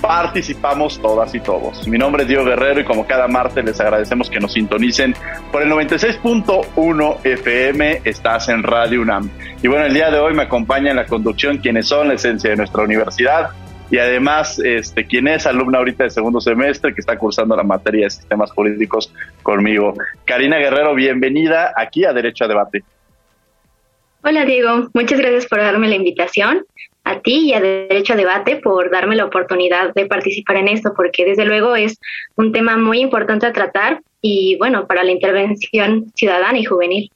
Participamos todas y todos. Mi nombre es Diego Guerrero y como cada martes les agradecemos que nos sintonicen por el 96.1 FM. Estás en Radio UNAM. Y bueno, el día de hoy me acompaña en la conducción quienes son la esencia de nuestra universidad y además este, quien es alumna ahorita de segundo semestre que está cursando la materia de sistemas jurídicos conmigo. Karina Guerrero, bienvenida aquí a Derecho a Debate. Hola Diego, muchas gracias por darme la invitación, a ti y a Derecho a Debate por darme la oportunidad de participar en esto, porque desde luego es un tema muy importante a tratar y bueno, para la intervención ciudadana y juvenil.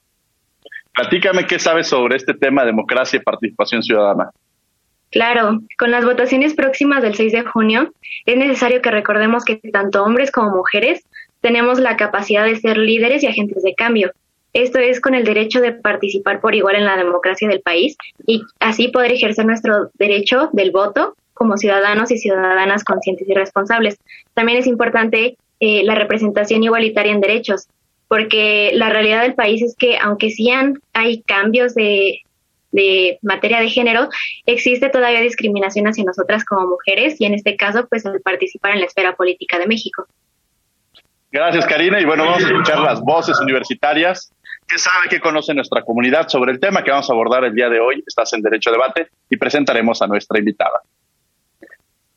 Platícame qué sabes sobre este tema, democracia y participación ciudadana. Claro, con las votaciones próximas del 6 de junio, es necesario que recordemos que tanto hombres como mujeres tenemos la capacidad de ser líderes y agentes de cambio esto es con el derecho de participar por igual en la democracia del país y así poder ejercer nuestro derecho del voto como ciudadanos y ciudadanas conscientes y responsables. También es importante eh, la representación igualitaria en derechos, porque la realidad del país es que aunque sí hay cambios de, de materia de género, existe todavía discriminación hacia nosotras como mujeres y en este caso, pues al participar en la esfera política de México. Gracias, Karina. Y bueno, vamos a escuchar las voces universitarias que sabe, que conoce nuestra comunidad sobre el tema que vamos a abordar el día de hoy. Estás en Derecho a Debate y presentaremos a nuestra invitada.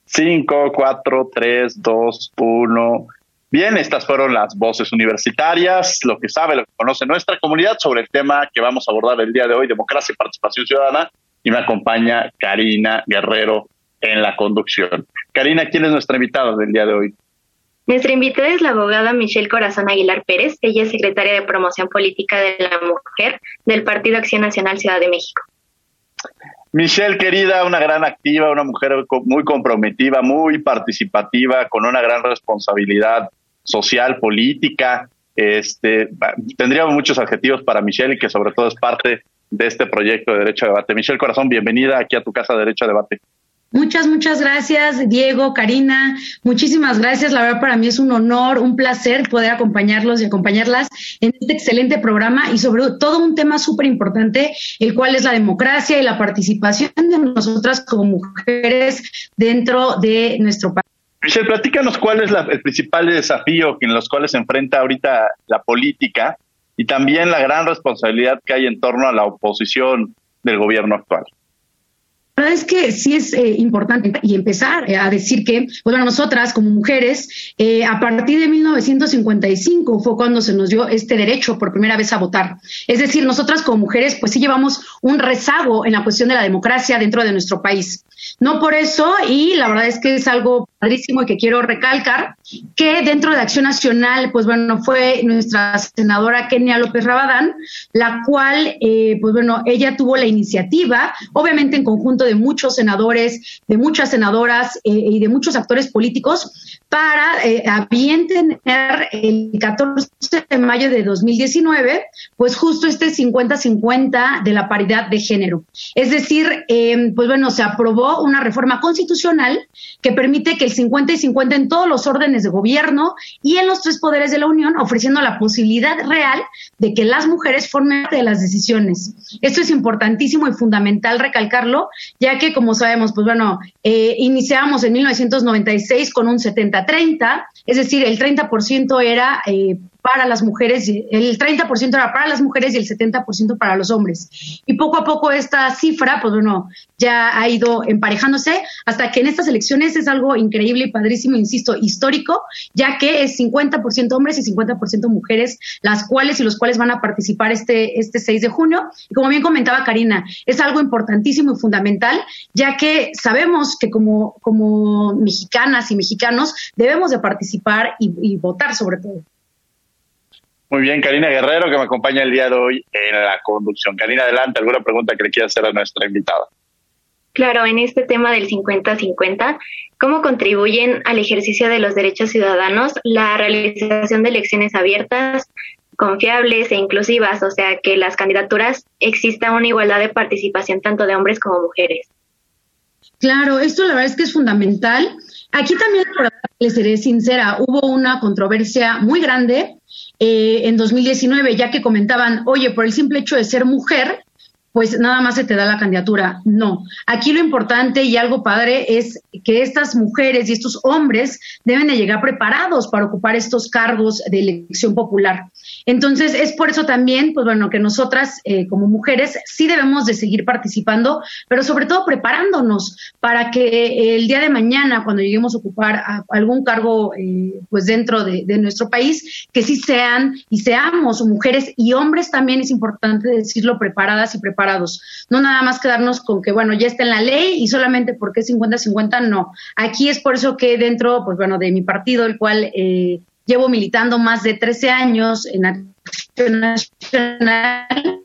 5, 4, 3, 2, 1. Bien, estas fueron las voces universitarias, lo que sabe, lo que conoce nuestra comunidad sobre el tema que vamos a abordar el día de hoy, democracia y participación ciudadana. Y me acompaña Karina Guerrero en la conducción. Karina, ¿quién es nuestra invitada del día de hoy? Nuestra invitada es la abogada Michelle Corazón Aguilar Pérez. Ella es secretaria de Promoción Política de la Mujer del Partido Acción Nacional Ciudad de México. Michelle, querida, una gran activa, una mujer muy comprometida, muy participativa, con una gran responsabilidad social, política. Este, tendríamos muchos adjetivos para Michelle que sobre todo es parte de este proyecto de Derecho a Debate. Michelle Corazón, bienvenida aquí a tu casa de Derecho a Debate. Muchas, muchas gracias, Diego, Karina. Muchísimas gracias. La verdad, para mí es un honor, un placer poder acompañarlos y acompañarlas en este excelente programa y sobre todo un tema súper importante, el cual es la democracia y la participación de nosotras como mujeres dentro de nuestro país. Michelle, platícanos cuál es el principal desafío en los cuales se enfrenta ahorita la política y también la gran responsabilidad que hay en torno a la oposición del gobierno actual. La verdad es que sí es eh, importante y empezar eh, a decir que, pues, bueno, nosotras como mujeres, eh, a partir de 1955 fue cuando se nos dio este derecho por primera vez a votar. Es decir, nosotras como mujeres, pues sí llevamos un rezago en la cuestión de la democracia dentro de nuestro país. No por eso, y la verdad es que es algo padrísimo y que quiero recalcar, que dentro de Acción Nacional, pues bueno, fue nuestra senadora Kenia López Rabadán, la cual, eh, pues bueno, ella tuvo la iniciativa, obviamente en conjunto de muchos senadores, de muchas senadoras eh, y de muchos actores políticos, para eh, bien tener el 14 de mayo de 2019, pues justo este 50-50 de la paridad de género. Es decir, eh, pues bueno, se aprobó una reforma constitucional que permite que el 50 y 50 en todos los órdenes de gobierno y en los tres poderes de la Unión, ofreciendo la posibilidad real de que las mujeres formen parte de las decisiones. Esto es importantísimo y fundamental recalcarlo, ya que, como sabemos, pues bueno, eh, iniciamos en 1996 con un 70-30, es decir, el 30% era eh, para las mujeres, el 30% era para las mujeres y el 70% para los hombres. Y poco a poco esta cifra, pues bueno, ya ha ido emparejándose hasta que en estas elecciones es algo increíble y padrísimo, insisto, histórico, ya que es 50% hombres y 50% mujeres, las cuales y los cuales van a participar este, este 6 de junio. Y como bien comentaba Karina, es algo importantísimo y fundamental, ya que sabemos que como, como mexicanas y mexicanos debemos de participar y, votar sobre todo. Muy bien, Karina Guerrero, que me acompaña el día de hoy en la conducción. Karina, adelante, ¿alguna pregunta que le quiera hacer a nuestra invitada? Claro, en este tema del 50-50, ¿cómo contribuyen al ejercicio de los derechos ciudadanos la realización de elecciones abiertas, confiables e inclusivas? O sea, que las candidaturas exista una igualdad de participación tanto de hombres como mujeres. Claro, esto la verdad es que es fundamental. Aquí también, les seré sincera, hubo una controversia muy grande eh, en 2019, ya que comentaban, oye, por el simple hecho de ser mujer, pues nada más se te da la candidatura. No, aquí lo importante y algo padre es que estas mujeres y estos hombres deben de llegar preparados para ocupar estos cargos de elección popular. Entonces, es por eso también, pues bueno, que nosotras eh, como mujeres sí debemos de seguir participando, pero sobre todo preparándonos para que el día de mañana, cuando lleguemos a ocupar algún cargo, eh, pues dentro de, de, nuestro país, que sí sean y seamos mujeres y hombres también es importante decirlo preparadas y preparados. No nada más quedarnos con que, bueno, ya está en la ley y solamente porque es 50-50, no. Aquí es por eso que dentro, pues bueno, de mi partido, el cual... Eh, llevo militando más de 13 años en Acción Nacional,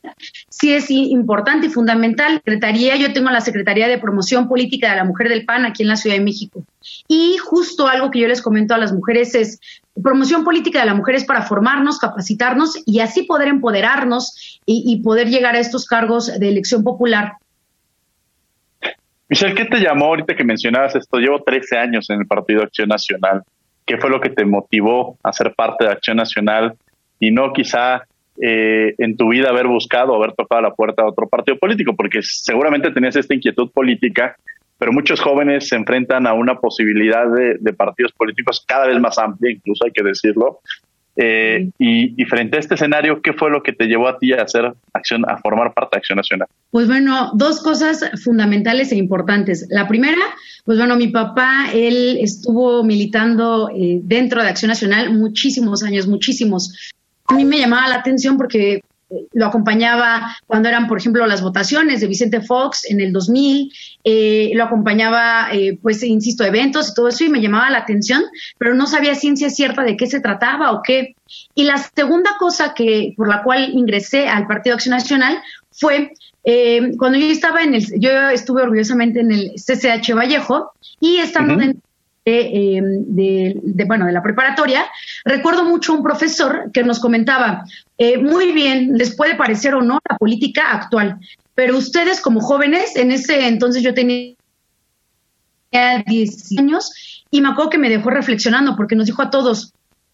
sí es importante y fundamental. Secretaría, yo tengo la Secretaría de Promoción Política de la Mujer del PAN aquí en la Ciudad de México. Y justo algo que yo les comento a las mujeres es, promoción política de la mujer es para formarnos, capacitarnos y así poder empoderarnos y, y poder llegar a estos cargos de elección popular. Michelle, ¿qué te llamó ahorita que mencionabas esto? Llevo 13 años en el Partido Acción Nacional. ¿Qué fue lo que te motivó a ser parte de Acción Nacional y no quizá eh, en tu vida haber buscado, haber tocado la puerta de otro partido político? Porque seguramente tenías esta inquietud política, pero muchos jóvenes se enfrentan a una posibilidad de partidos políticos cada vez más amplia, incluso hay que decirlo, eh, y, frente a este escenario, ¿qué fue lo que te llevó a ti a hacer acción, a formar parte de Acción Nacional? Pues bueno, dos cosas fundamentales e importantes. La primera, pues bueno, mi papá, él estuvo militando eh, dentro de Acción Nacional muchísimos años, muchísimos. A mí me llamaba la atención porque lo acompañaba cuando eran, por ejemplo, las votaciones de Vicente Fox en el 2000, eh, lo acompañaba, eh, pues, insisto, eventos y todo eso, y me llamaba la atención, pero no sabía ciencia cierta de qué se trataba o qué. Y la segunda cosa que por la cual ingresé al Partido Acción Nacional fue eh, cuando yo estaba en el, yo estuve orgullosamente en el CCH Vallejo y estando en Em, de, bueno, de la preparatoria, recuerdo mucho un profesor que nos comentaba, eh, muy bien, les puede parecer o no la política actual, pero ustedes como jóvenes, en ese entonces yo tenía 10 años y me acuerdo que me dejó reflexionando porque nos dijo a todos,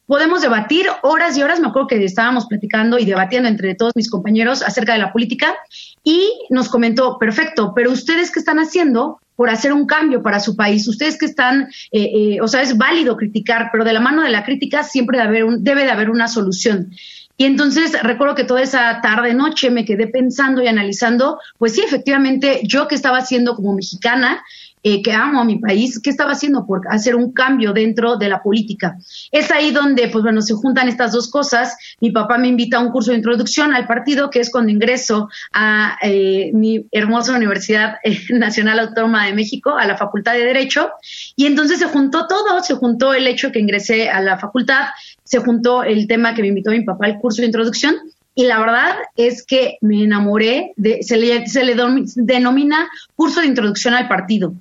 podemos debatir horas y horas, me acuerdo que estábamos platicando y debatiendo entre todos mis compañeros acerca de la política y nos comentó, perfecto, pero ustedes qué están haciendo por hacer un cambio para su país. Ustedes que están, eh, eh, o sea, es válido criticar, pero de la mano de la crítica siempre debe, haber un, debe de haber una solución. Y entonces recuerdo que toda esa tarde, noche me quedé pensando y analizando, pues sí, efectivamente, yo que estaba haciendo como mexicana, eh, que amo a mi país, ¿qué estaba haciendo por hacer un cambio dentro de la política? Es ahí donde, pues bueno, se juntan estas dos cosas. Mi papá me invita a un curso de introducción al partido, que es cuando ingreso a eh, mi hermosa Universidad eh, Nacional Autónoma de México, a la Facultad de Derecho, y entonces se juntó todo, se juntó el hecho que ingresé a la facultad, se juntó el tema que me invitó mi papá al curso de introducción, y la verdad es que me enamoré, de, se le, se le denomina curso de introducción al partido.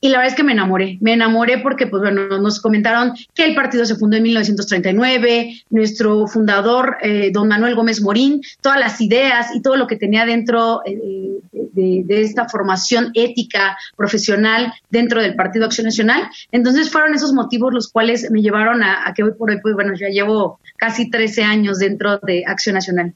Y la verdad es que me enamoré, me enamoré porque, pues bueno, nos comentaron que el partido se fundó en 1939, nuestro fundador, eh, don Manuel Gómez Morín, todas las ideas y todo lo que tenía dentro eh, de, esta formación ética, profesional dentro del Partido Acción Nacional. Entonces fueron esos motivos los cuales me llevaron a, a que hoy por hoy, pues bueno, ya llevo casi 13 años dentro de Acción Nacional.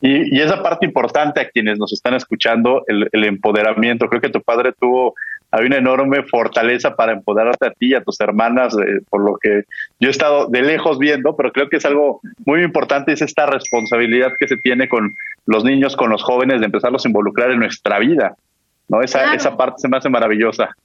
Y, esa parte importante a quienes nos están escuchando, el, empoderamiento. Creo que tu padre tuvo hay una enorme fortaleza para empoderarte a ti y a tus hermanas, eh, por lo que yo he estado de lejos viendo, pero creo que es algo muy importante, es esta responsabilidad que se tiene con los niños, con los jóvenes, de empezarlos a involucrar en nuestra vida. ¿no? Esa, esa parte se me hace maravillosa.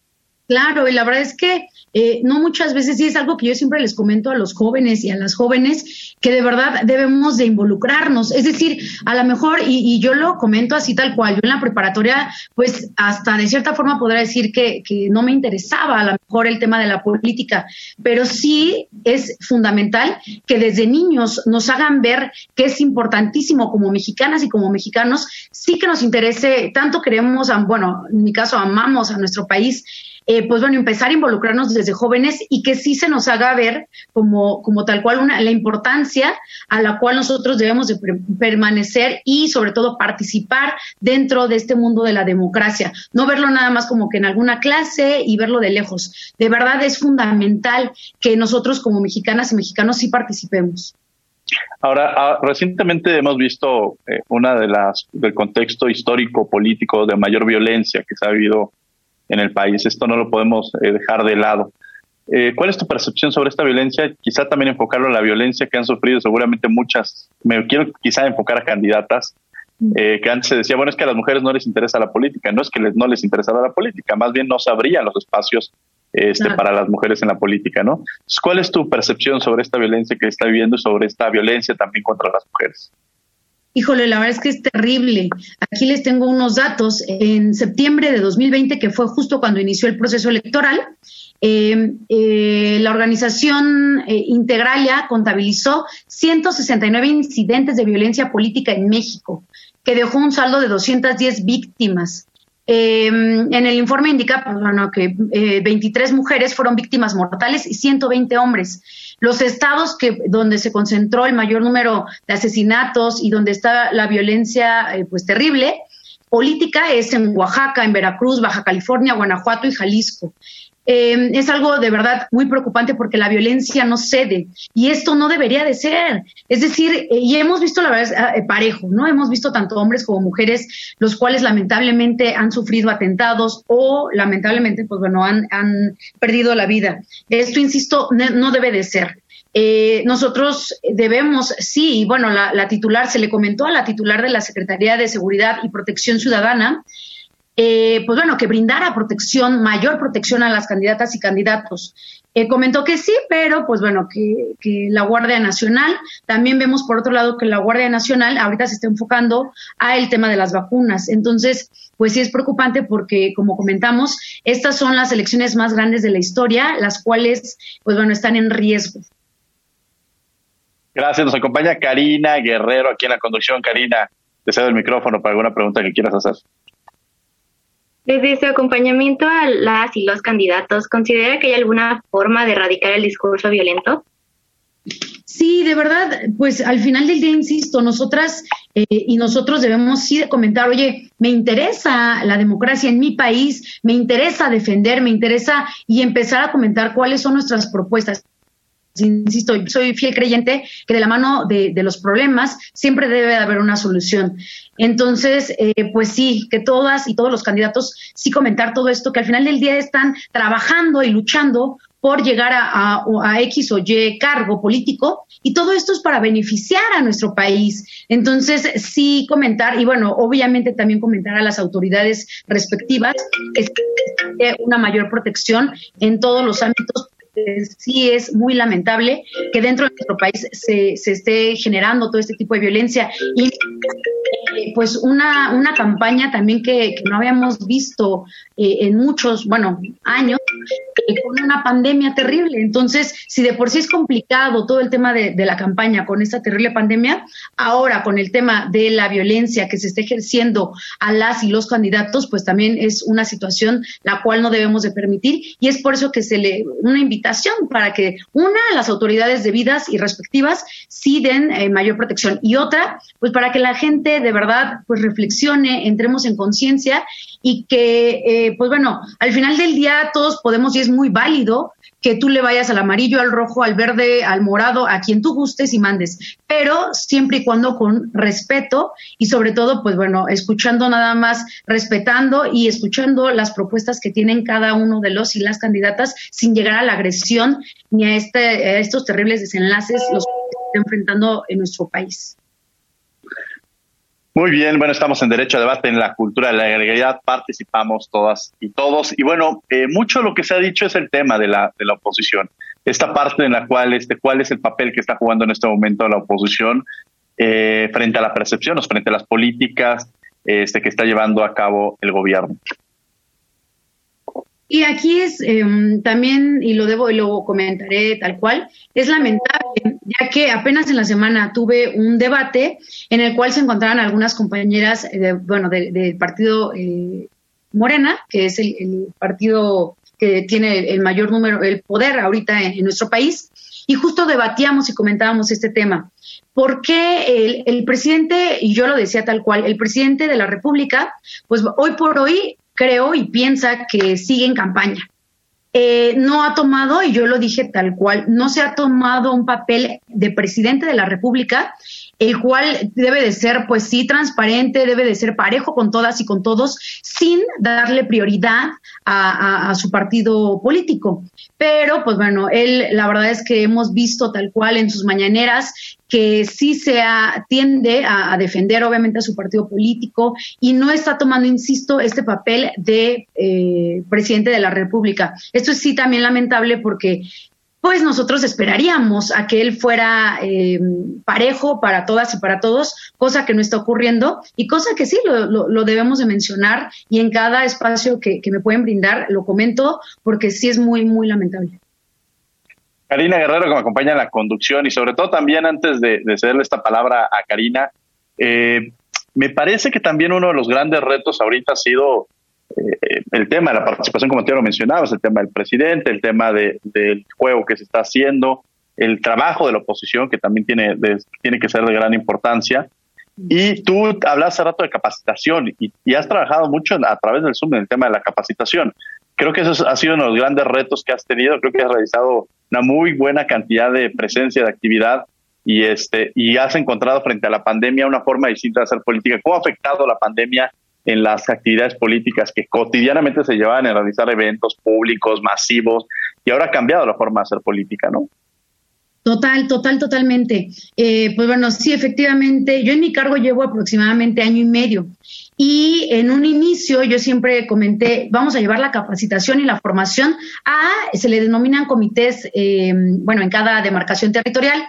Claro, y la verdad es que eh, no muchas veces, y es algo que yo siempre les comento a los jóvenes y a las jóvenes, que de verdad debemos de involucrarnos. Es decir, a lo mejor, y, yo lo comento así tal cual, yo en la preparatoria, pues hasta de cierta forma podrá decir que, que no me interesaba a lo mejor el tema de la política, pero sí es fundamental que desde niños nos hagan ver que es importantísimo como mexicanas y como mexicanos, sí que nos interese, tanto queremos, bueno, en mi caso amamos a nuestro país, eh, pues bueno, empezar a involucrarnos desde jóvenes y que sí se nos haga ver como, como tal cual una, la importancia a la cual nosotros debemos de permanecer y sobre todo participar dentro de este mundo de la democracia. No verlo nada más como que en alguna clase y verlo de lejos. De verdad es fundamental que nosotros como mexicanas y mexicanos sí participemos. Ahora, ah, recientemente hemos visto eh, una de las del contexto histórico político de mayor violencia que se ha habido en el país. Esto no lo podemos eh, dejar de lado. Eh, ¿Cuál es tu percepción sobre esta violencia? Quizá también enfocarlo en la violencia que han sufrido seguramente muchas. Me quiero quizá enfocar a candidatas eh, que antes se decía, bueno, es que a las mujeres no les interesa la política. No es que les, no les interesaba la política, más bien no se abrían los espacios este, para las mujeres en la política, ¿no? ¿Cuál es tu percepción sobre esta violencia que está viviendo y sobre esta violencia también contra las mujeres? Híjole, la verdad es que es terrible. Aquí les tengo unos datos. En septiembre de 2020, que fue justo cuando inició el proceso electoral, eh, eh, la organización eh, Integralia contabilizó 169 incidentes de violencia política en México, que dejó un saldo de 210 víctimas. En el informe indica que 23 mujeres fueron víctimas mortales y 120 hombres. Los estados que, donde se concentró el mayor número de asesinatos y donde está la violencia eh, pues terrible, política es en Oaxaca, en Veracruz, Baja California, Guanajuato y Jalisco. Eh, es algo de verdad muy preocupante porque la violencia no cede y esto no debería de ser. Es decir, eh, y hemos visto la verdad eh, parejo, ¿no? Hemos visto tanto hombres como mujeres, los cuales lamentablemente han sufrido atentados o lamentablemente, pues bueno, han, han perdido la vida. Esto, insisto, no, debe de ser. nosotros debemos, sí, bueno, la, titular, se le comentó a la titular de la Secretaría de Seguridad y Protección Ciudadana eh, pues bueno, que brindara protección, mayor protección a las candidatas y candidatos. Eh, comentó que sí, pero pues bueno, que, que, la Guardia Nacional, también vemos por otro lado que la Guardia Nacional ahorita se está enfocando a el tema de las vacunas. Entonces, pues sí es preocupante porque, como comentamos, estas son las elecciones más grandes de la historia, las cuales, pues bueno, están en riesgo. Gracias, nos acompaña Karina Guerrero aquí en la conducción. Karina, te cedo el micrófono para alguna pregunta que quieras hacer. Desde su acompañamiento a las y los candidatos, ¿considera que hay alguna forma de erradicar el discurso violento? Sí, de verdad, pues al final del día, insisto, nosotras eh, y nosotros debemos sí comentar, oye, me interesa la democracia en mi país, me interesa defender, me interesa y empezar a comentar cuáles son nuestras propuestas insisto, soy fiel creyente que de la mano de, los problemas siempre debe haber una solución. Entonces, eh, pues sí, que todas y todos los candidatos sí comentar todo esto, que al final del día están trabajando y luchando por llegar a, X o Y cargo político y todo esto es para beneficiar a nuestro país. Entonces, sí comentar y bueno, obviamente también comentar a las autoridades respectivas que una mayor protección en todos los ámbitos sí es muy lamentable que dentro de nuestro país se, se esté generando todo este tipo de violencia y eh, pues una, una campaña también que, no habíamos visto eh, en muchos, bueno, años, con una pandemia terrible. Entonces, si de por sí es complicado todo el tema de, de la campaña con esta terrible pandemia, ahora con el tema de la violencia que se está ejerciendo a las y los candidatos, pues también es una situación la cual no debemos de permitir y es por eso que se le una invitación para que una, las autoridades debidas y respectivas sí den eh, mayor protección. Y otra, pues para que la gente de verdad pues reflexione, entremos en conciencia y que, eh, pues bueno, al final del día todos podemos y es muy válido que tú le vayas al amarillo, al rojo, al verde, al morado, a quien tú gustes y mandes, pero siempre y cuando con respeto y sobre todo, pues bueno, escuchando nada más, respetando y escuchando las propuestas que tienen cada uno de los y las candidatas sin llegar a la agresión ni a, este, a estos terribles desenlaces los que está enfrentando en nuestro país. Muy bien, bueno, estamos en Derecho a Debate en la Cultura de la Legalidad, participamos todas y todos. Y bueno, eh, mucho de lo que se ha dicho es el tema de la, de la oposición. Esta parte en la cual, este, cuál es el papel que está jugando en este momento la oposición eh, frente a la percepción, frente a las políticas este, que está llevando a cabo el gobierno. Y aquí es em, también, y lo debo y lo comentaré tal cual, es lamentable, ya que apenas en la semana tuve un debate en el cual se encontraban algunas compañeras, eh, bueno, del partido eh, Morena, que es el, partido que tiene el mayor número, el poder ahorita en, nuestro país, y justo debatíamos y comentábamos este tema. ¿Por qué el, el, presidente, y yo lo decía tal cual, el presidente de la República, pues hoy por hoy creo y piensa que sigue en campaña. Eh, no ha tomado, y yo lo dije tal cual, no se ha tomado un papel de presidente de la República, el cual debe de ser, pues sí, transparente, debe de ser parejo con todas y con todos, sin darle prioridad a, su partido político. Pero, pues bueno, él, la verdad es que hemos visto tal cual en sus mañaneras que sí se tiende a, defender obviamente a su partido político y no está tomando, insisto, este papel de eh, presidente de la República. Esto es sí también lamentable porque pues nosotros esperaríamos a que él fuera eh, parejo para todas y para todos, cosa que no está ocurriendo y cosa que sí lo, debemos de mencionar y en cada espacio que, me pueden brindar lo comento porque sí es muy, muy lamentable. Karina Guerrero que me acompaña en la conducción y sobre todo también antes de, cederle esta palabra a Karina, eh, me parece que también uno de los grandes retos ahorita ha sido eh, el tema de la participación, como te lo mencionabas, el tema del presidente, el tema del juego que se está haciendo, el trabajo de la oposición, que también tiene, tiene que ser de gran importancia. Y tú hablas hace rato de capacitación y, has trabajado mucho a través del Zoom en el tema de la capacitación. Creo que eso ha sido uno de los grandes retos que has tenido. Creo que has realizado una muy buena cantidad de presencia, de actividad y, este, y has encontrado frente a la pandemia una forma distinta de hacer política. ¿Cómo ha afectado la pandemia en las actividades políticas que cotidianamente se llevaban a realizar eventos públicos masivos y ahora ha cambiado la forma de hacer política, ¿no? Total, total, totalmente. Eh, pues bueno, sí, efectivamente, yo en mi cargo llevo aproximadamente año y medio y en un inicio yo siempre comenté, vamos a llevar la capacitación y la formación a, se le denominan comités, eh, bueno, en cada demarcación territorial.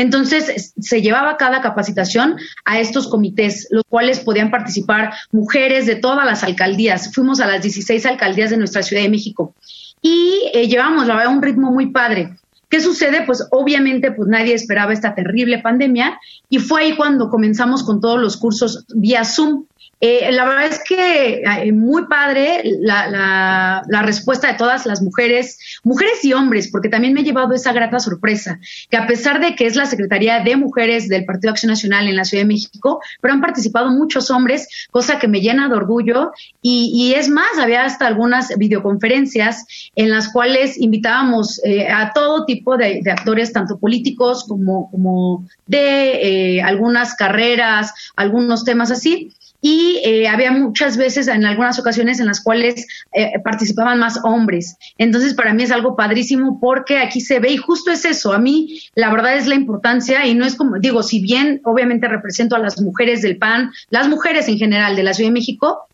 Entonces se llevaba cada capacitación a estos comités, los cuales podían participar mujeres de todas las alcaldías. Fuimos a las 16 alcaldías de nuestra Ciudad de México y eh, llevamos, un ritmo muy padre. ¿Qué sucede? Pues obviamente pues nadie esperaba esta terrible pandemia y fue ahí cuando comenzamos con todos los cursos vía Zoom. Eh, la verdad es que eh, muy padre la, la, respuesta de todas las mujeres, mujeres y hombres, porque también me ha llevado esa grata sorpresa, que a pesar de que es la Secretaría de Mujeres del Partido Acción Nacional en la Ciudad de México, pero han participado muchos hombres, cosa que me llena de orgullo. Y, y es más, había hasta algunas videoconferencias en las cuales invitábamos eh, a todo tipo de, actores, tanto políticos como, como de algunas carreras, algunos temas así y eh, había muchas veces, en algunas ocasiones, en las cuales eh, participaban más hombres. Entonces, para mí es algo padrísimo porque aquí se ve y justo es eso. A mí, la verdad es la importancia y no es como, digo, si bien obviamente represento a las mujeres del PAN, las mujeres en general de la Ciudad de México,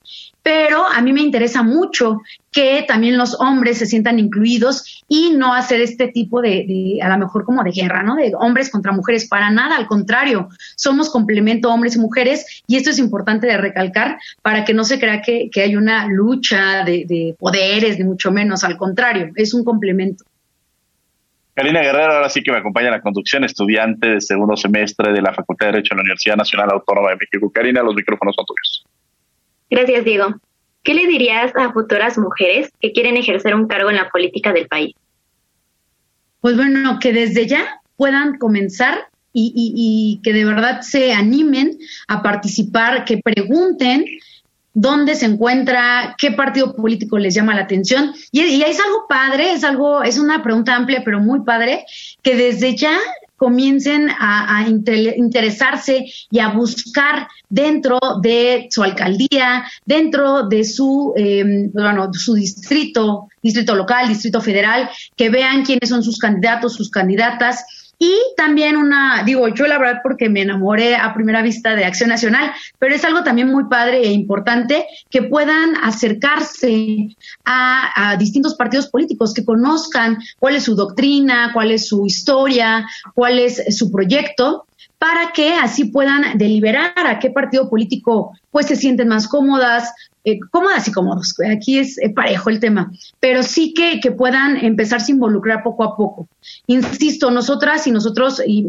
pero a mí me interesa mucho que también los hombres se sientan incluidos y no hacer este tipo de, a lo mejor como de guerra, ¿no? De hombres contra mujeres, para nada, al contrario, somos complemento hombres y mujeres y esto es importante de recalcar para que no se crea que, hay una lucha de, de poderes, ni mucho menos, al contrario, es un complemento. Karina Guerrero, ahora sí que me acompaña en la conducción, estudiante de segundo semestre de la Facultad de Derecho de la Universidad Nacional Autónoma de México. Karina, los micrófonos son tuyos. Gracias, Diego. ¿Qué le dirías a futuras mujeres que quieren ejercer un cargo en la política del país? Pues bueno, que desde ya puedan comenzar y, que de verdad se animen a participar, que pregunten, dónde se encuentra, qué partido político les llama la atención. Y, y es algo padre, es algo, es una pregunta amplia, pero muy padre, que desde ya comiencen a, interesarse y a buscar dentro de su alcaldía, dentro de su, eh, bueno, su distrito, distrito local, distrito federal, que vean quiénes son sus candidatos, sus candidatas y también una, digo, yo la verdad porque me enamoré a primera vista de Acción Nacional, pero es algo también muy padre e importante que puedan acercarse a, distintos partidos políticos, que conozcan cuál es su doctrina, cuál es su historia, cuál es su proyecto para que así puedan deliberar a qué partido político pues se sienten más cómodas, eh, cómodas y cómodos. Aquí es parejo el tema, pero sí que, que puedan empezarse a involucrar poco a poco. Insisto, nosotras y nosotros, y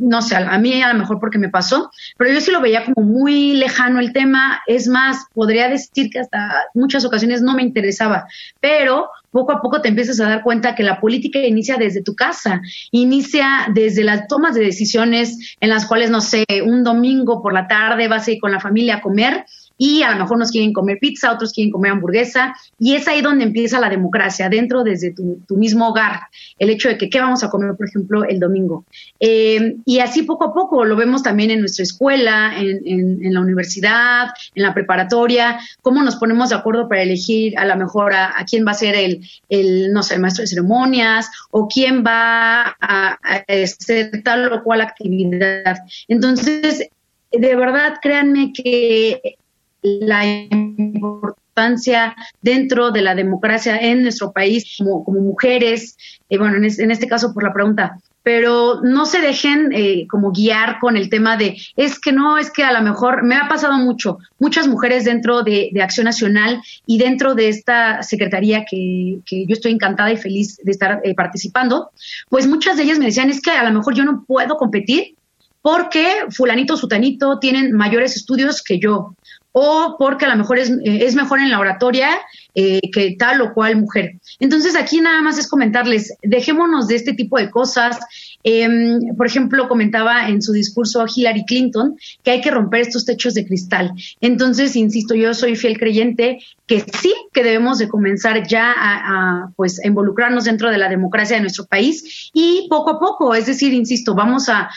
no sé, a mí a lo mejor porque me pasó, pero yo sí lo veía como muy lejano el tema. Es más, podría decir que hasta muchas ocasiones no me interesaba, pero poco a poco te empiezas a dar cuenta que la política inicia desde tu casa, inicia desde las tomas de decisiones en las cuales, no sé, un domingo por la tarde vas a ir con la familia a comer y a lo mejor nos quieren comer pizza, otros quieren comer hamburguesa, y es ahí donde empieza la democracia, dentro desde tu, mismo hogar, el hecho de que qué vamos a comer, por ejemplo, el domingo. Eh, y así poco a poco lo vemos también en nuestra escuela, en, la universidad, en la preparatoria, cómo nos ponemos de acuerdo para elegir a lo mejor a, quién va a ser el, el, no sé, el maestro de ceremonias o quién va a hacer tal o cual actividad. Entonces, de verdad, créanme que la importancia dentro de la democracia en nuestro país como, mujeres, eh, bueno, en, en, este caso por la pregunta, pero no se dejen eh, como guiar con el tema de, es que no, es que a lo mejor me ha pasado mucho, muchas mujeres dentro de, Acción Nacional y dentro de esta secretaría que, que yo estoy encantada y feliz de estar eh, participando, pues muchas de ellas me decían, es que a lo mejor yo no puedo competir porque fulanito, sutanito tienen mayores estudios que yo, o porque a lo mejor es, eh, es mejor en la oratoria eh, que tal o cual mujer. Entonces aquí nada más es comentarles, dejémonos de este tipo de cosas. Em, por ejemplo, comentaba en su discurso Hillary Clinton que hay que romper estos techos de cristal. Entonces, insisto, yo soy fiel creyente que sí que debemos de comenzar ya a, pues involucrarnos dentro de la democracia de nuestro país y poco a poco, es decir, insisto, vamos a,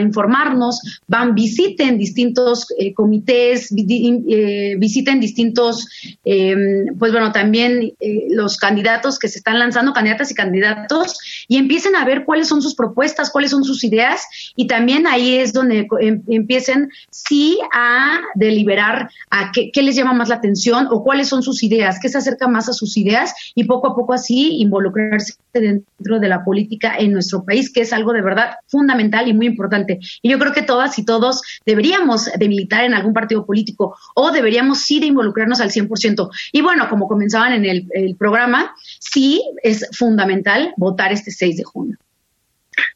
informarnos, van, visiten distintos eh, comités, eh, visiten distintos em, pues bueno, también eh, los candidatos que se están lanzando, candidatas y candidatos, y empiecen a ver cuáles son sus propuestas, cuáles son sus ideas, y también ahí es donde em, empiecen sí a deliberar a qué, les llama más la atención o cuáles son sus ideas, qué se acerca más a sus ideas, y poco a poco así involucrarse dentro de la política en nuestro país, que es algo de verdad fundamental y muy importante. Y yo creo que todas y todos deberíamos de militar en algún partido político o deberíamos sí de involucrarnos al 100%. Y bueno, como comenzaban en el, programa, sí es fundamental votar este 6 de junio.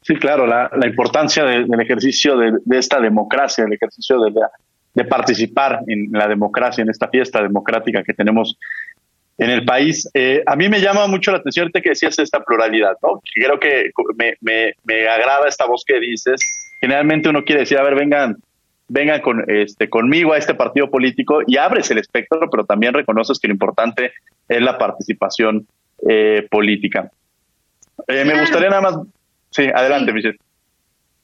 Sí, claro, la, importancia del ejercicio de, esta democracia, el ejercicio de, participar en la democracia, en esta fiesta democrática que tenemos en el país. Eh, a mí me llama mucho la atención que decías esta pluralidad, ¿no? Creo que me, me, me agrada esta voz que dices. Generalmente uno quiere decir, a ver, vengan vengan con, este, conmigo a este partido político y abres el espectro, pero también reconoces que lo importante es la participación eh, política. Eh, me gustaría nada más... Sí, adelante, Michelle.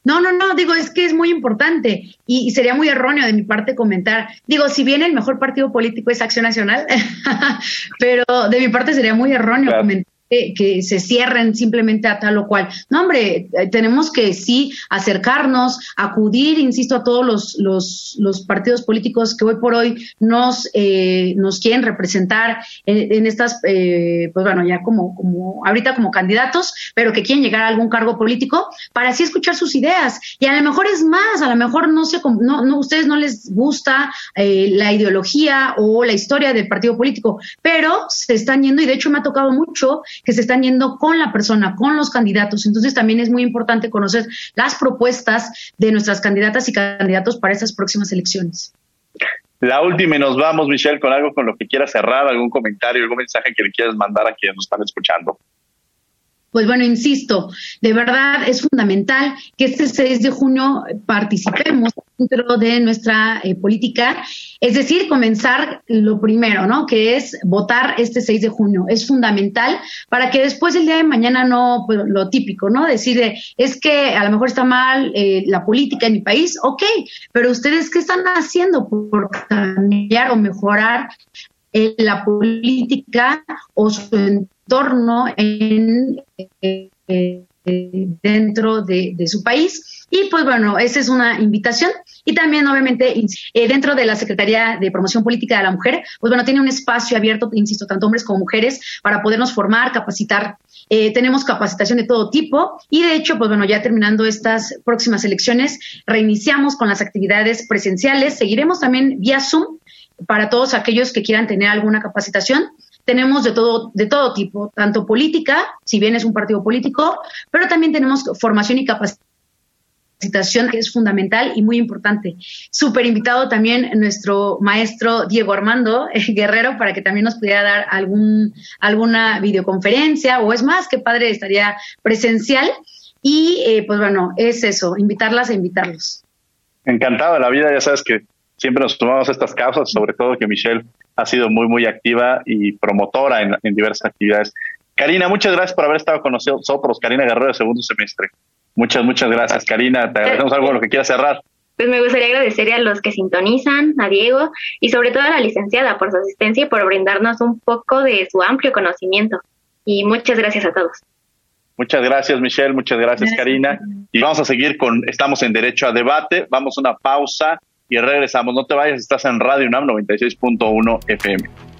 No, no, no, digo, es que es muy importante y, sería muy erróneo de mi parte comentar, digo, si bien el mejor partido político es Acción Nacional, pero de mi parte sería muy erróneo comentar que, se cierren simplemente a tal o cual. No, hombre, eh, tenemos que sí acercarnos, acudir, insisto, a todos los, los, los partidos políticos que hoy por hoy nos, eh, nos quieren representar en, estas, eh, pues bueno, ya como, como ahorita como candidatos, pero que quieren llegar a algún cargo político para así escuchar sus ideas. Y a lo mejor es más, a lo mejor no sé, no, no ustedes no les gusta la ideología o la historia del partido político, pero se están yendo y de hecho me ha tocado mucho que se están yendo con la persona, con los candidatos. Entonces también es muy importante conocer las propuestas de nuestras candidatas y candidatos para esas próximas elecciones. La última y nos vamos, Michelle, con algo con lo que quieras cerrar, algún comentario, algún mensaje que le quieras mandar a quienes nos están escuchando. Pues bueno, insisto, de verdad es fundamental que este 6 de junio participemos dentro de nuestra eh, política, es decir, comenzar lo primero, ¿no? Que es votar este 6 de junio. Es fundamental para que después el día de mañana no, pues, lo típico, ¿no? Decir, es que a lo mejor está mal eh, la política en mi país, ok, pero ustedes qué están haciendo por cambiar o mejorar eh, la política o su entorno en, eh, dentro de, su país. Y pues bueno, esa es una invitación. Y también, obviamente, eh, dentro de la Secretaría de Promoción Política de la Mujer, pues bueno, tiene un espacio abierto, insisto, tanto hombres como mujeres, para podernos formar, capacitar. tenemos capacitación de todo tipo y de hecho, pues bueno, ya terminando estas próximas elecciones, reiniciamos con las actividades presenciales. Seguiremos también vía Zoom para todos aquellos que quieran tener alguna capacitación. Tenemos de todo, de todo tipo, tanto política, si bien es un partido político, pero también tenemos formación y capacitación que es fundamental y muy importante. Súper invitado también nuestro maestro Diego Armando Guerrero para que también nos pudiera dar algún, alguna videoconferencia o es más, qué padre estaría presencial. Y eh, pues bueno, es eso, invitarlas e invitarlos. Encantado la vida, ya sabes que siempre nos tomamos estas causas, sobre todo que Michelle ha sido muy, muy activa y promotora en, diversas actividades. Karina, muchas gracias por haber estado con nosotros. Karina Guerrero de segundo semestre. Muchas, muchas gracias, Karina. Te agradecemos algo lo que quieras cerrar. Pues me gustaría agradecer a los que sintonizan, a Diego y sobre todo a la licenciada por su asistencia y por brindarnos un poco de su amplio conocimiento. Y muchas gracias a todos. Muchas gracias, Michelle. Muchas gracias, Karina. Y vamos a seguir con, estamos en Derecho a Debate. Vamos a una pausa y regresamos. No te vayas, estás en Radio UNAM 96.1 FM.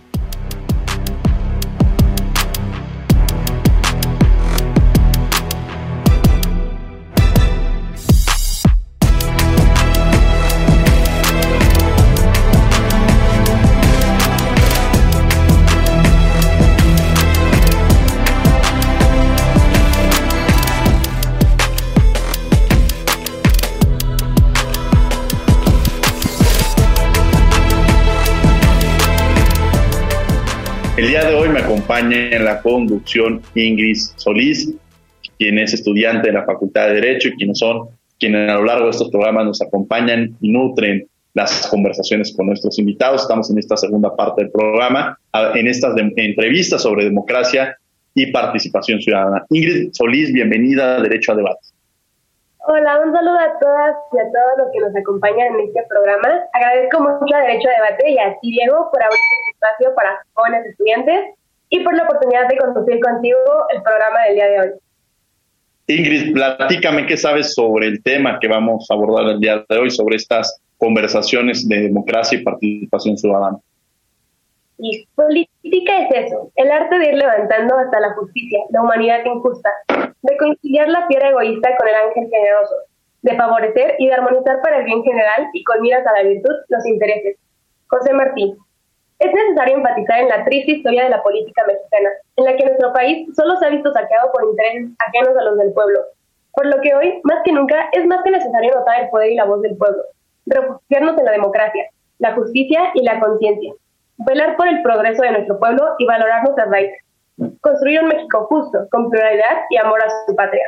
Acompaña en la conducción Ingrid Solís, quien es estudiante de la Facultad de Derecho y quienes son quienes a lo largo de estos programas nos acompañan y nutren las conversaciones con nuestros invitados. Estamos en esta segunda parte del programa, en estas entrevistas sobre democracia y participación ciudadana. Ingrid Solís, bienvenida a Derecho a Debate. Hola, un saludo a todas y a todos los que nos acompañan en este programa. Agradezco mucho a Derecho a Debate y a ti, Diego, por abrir espacio para jóvenes estudiantes y por la oportunidad de conducir contigo el programa del día de hoy. Ingrid, platícame qué sabes sobre el tema que vamos a abordar el día de hoy, sobre estas conversaciones de democracia y participación ciudadana. Y política es eso, el arte de ir levantando hasta la justicia, la humanidad injusta, de conciliar la fiera egoísta con el ángel generoso, de favorecer y de armonizar para el bien general y con miras a la virtud los intereses. José Martín, es necesario enfatizar en la triste historia de la política mexicana, en la que nuestro país solo se ha visto saqueado por intereses ajenos a los del pueblo, por lo que hoy, más que nunca, es más que necesario notar el poder y la voz del pueblo, refugiarnos en la democracia, la justicia y la conciencia, velar por el progreso de nuestro pueblo y valorar nuestras raíces, construir un México justo, con pluralidad y amor a su patria.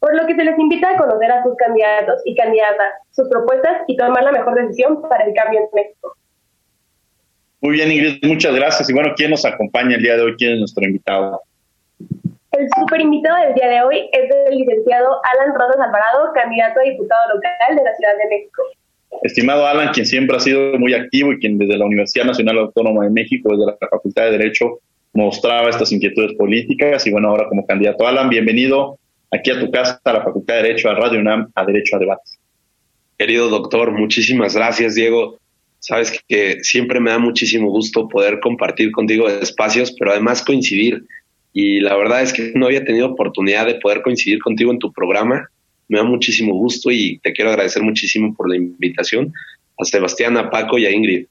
Por lo que se les invita a conocer a sus candidatos y candidatas, sus propuestas y tomar la mejor decisión para el cambio en México. Muy bien, Ingrid, muchas gracias. Y bueno, ¿quién nos acompaña el día de hoy? ¿Quién es nuestro invitado? El super invitado del día de hoy es el licenciado Alan Rosas Alvarado, candidato a diputado local de la Ciudad de México. Estimado Alan, quien siempre ha sido muy activo y quien desde la Universidad Nacional Autónoma de México, desde la Facultad de Derecho, mostraba estas inquietudes políticas. Y bueno, ahora como candidato, Alan, bienvenido aquí a tu casa, a la Facultad de Derecho, a Radio UNAM, a Derecho a Debate. Querido doctor, muchísimas gracias, Diego. Sabes que siempre me da muchísimo gusto poder compartir contigo espacios, pero además coincidir. Y la verdad es que no había tenido oportunidad de poder coincidir contigo en tu programa. Me da muchísimo gusto y te quiero agradecer muchísimo por la invitación a Sebastián, a Paco y a Ingrid.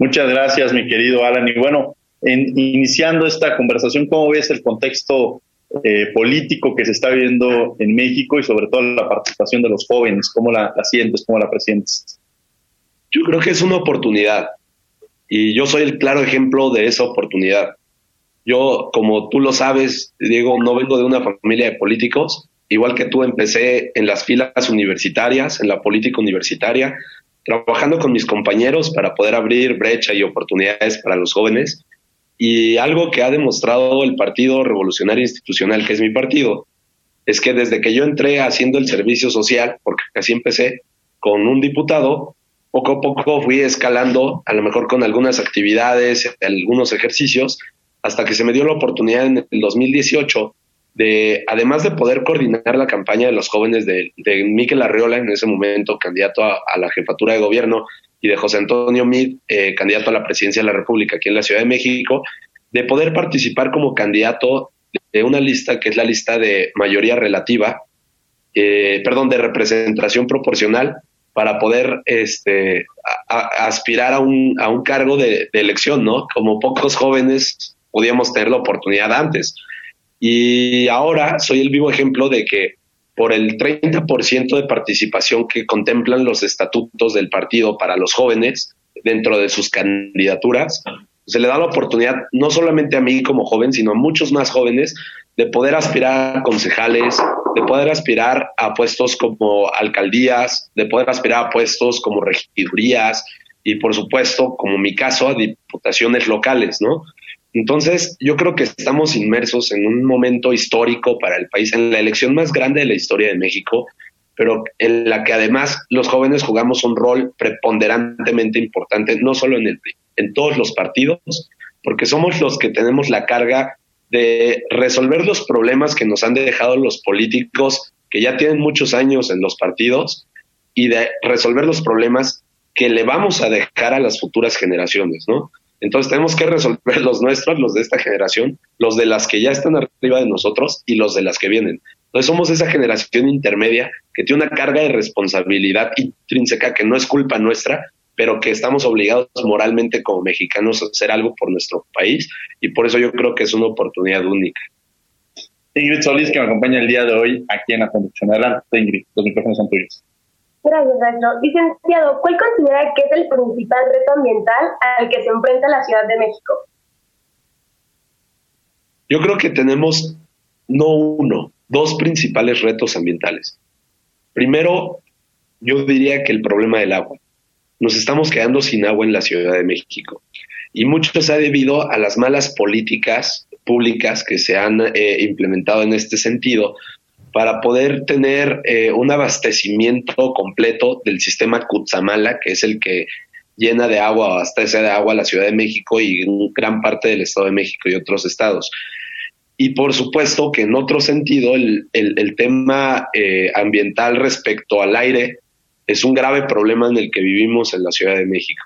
Muchas gracias, mi querido Alan. Y bueno, en, iniciando esta conversación, ¿cómo ves el contexto eh, político que se está viviendo en México y sobre todo la participación de los jóvenes? ¿Cómo la, la sientes? ¿Cómo la presientes? Yo creo que es una oportunidad y yo soy el claro ejemplo de esa oportunidad. Yo, como tú lo sabes, Diego, no vengo de una familia de políticos. Igual que tú, empecé en las filas universitarias, en la política universitaria, trabajando con mis compañeros para poder abrir brecha y oportunidades para los jóvenes. Y algo que ha demostrado el Partido Revolucionario Institucional, que es mi partido, es que desde que yo entré haciendo el servicio social, porque así empecé, con un diputado, poco a poco fui escalando, a lo mejor con algunas actividades, algunos ejercicios, hasta que se me dio la oportunidad en el 2018 de, además de poder coordinar la campaña de los jóvenes de, de Miquel Arriola, en ese momento candidato a, la jefatura de gobierno, y de José Antonio Mid, eh, candidato a la presidencia de la República aquí en la Ciudad de México, de poder participar como candidato de una lista que es la lista de mayoría relativa, eh, perdón, de representación proporcional para poder este, aspirar a un, a un cargo de, de, elección, ¿no? Como pocos jóvenes podíamos tener la oportunidad antes. Y ahora soy el vivo ejemplo de que por el 30% de participación que contemplan los estatutos del partido para los jóvenes dentro de sus candidaturas, se le da la oportunidad no solamente a mí como joven, sino a muchos más jóvenes de poder aspirar a concejales, de poder aspirar a puestos como alcaldías, de poder aspirar a puestos como regidurías y por supuesto, como mi caso, a diputaciones locales, ¿no? Entonces, yo creo que estamos inmersos en un momento histórico para el país, en la elección más grande de la historia de México, pero en la que además los jóvenes jugamos un rol preponderantemente importante, no solo en, el, en todos los partidos, porque somos los que tenemos la carga de resolver los problemas que nos han dejado los políticos que ya tienen muchos años en los partidos y de resolver los problemas que le vamos a dejar a las futuras generaciones, ¿no? Entonces tenemos que resolver los nuestros, los de esta generación, los de las que ya están arriba de nosotros y los de las que vienen. Entonces somos esa generación intermedia que tiene una carga de responsabilidad intrínseca que no es culpa nuestra, pero que estamos obligados moralmente como mexicanos a hacer algo por nuestro país y por eso yo creo que es una oportunidad única. Ingrid Solís, que me acompaña el día de hoy aquí en la conducción. Adelante, Ingrid, los micrófonos son tuyos. Gracias, Nacho. Licenciado, ¿cuál considera que es el principal reto ambiental al que se enfrenta la Ciudad de México? Yo creo que tenemos no uno, dos principales retos ambientales. Primero, yo diría que el problema del agua. Nos estamos quedando sin agua en la Ciudad de México y mucho se ha debido a las malas políticas públicas que se han eh, implementado en este sentido, para poder tener eh, un abastecimiento completo del sistema Cutzamala, que es el que llena de agua o abastece de agua la Ciudad de México y gran parte del Estado de México y otros estados. Y por supuesto que en otro sentido el, tema eh, ambiental respecto al aire es un grave problema en el que vivimos en la Ciudad de México.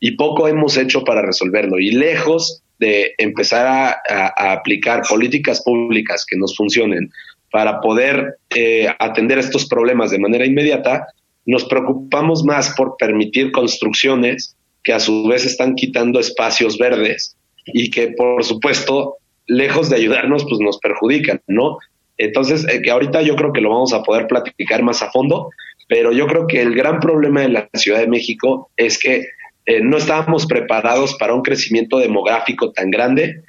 Y poco hemos hecho para resolverlo. Y lejos de empezar a aplicar políticas públicas que nos funcionen para poder eh, atender estos problemas de manera inmediata, nos preocupamos más por permitir construcciones que a su vez están quitando espacios verdes y que por supuesto, lejos de ayudarnos, pues nos perjudican, ¿no? Entonces, eh, que ahorita yo creo que lo vamos a poder platicar más a fondo, pero yo creo que el gran problema de la Ciudad de México es que eh, no estábamos preparados para un crecimiento demográfico tan grande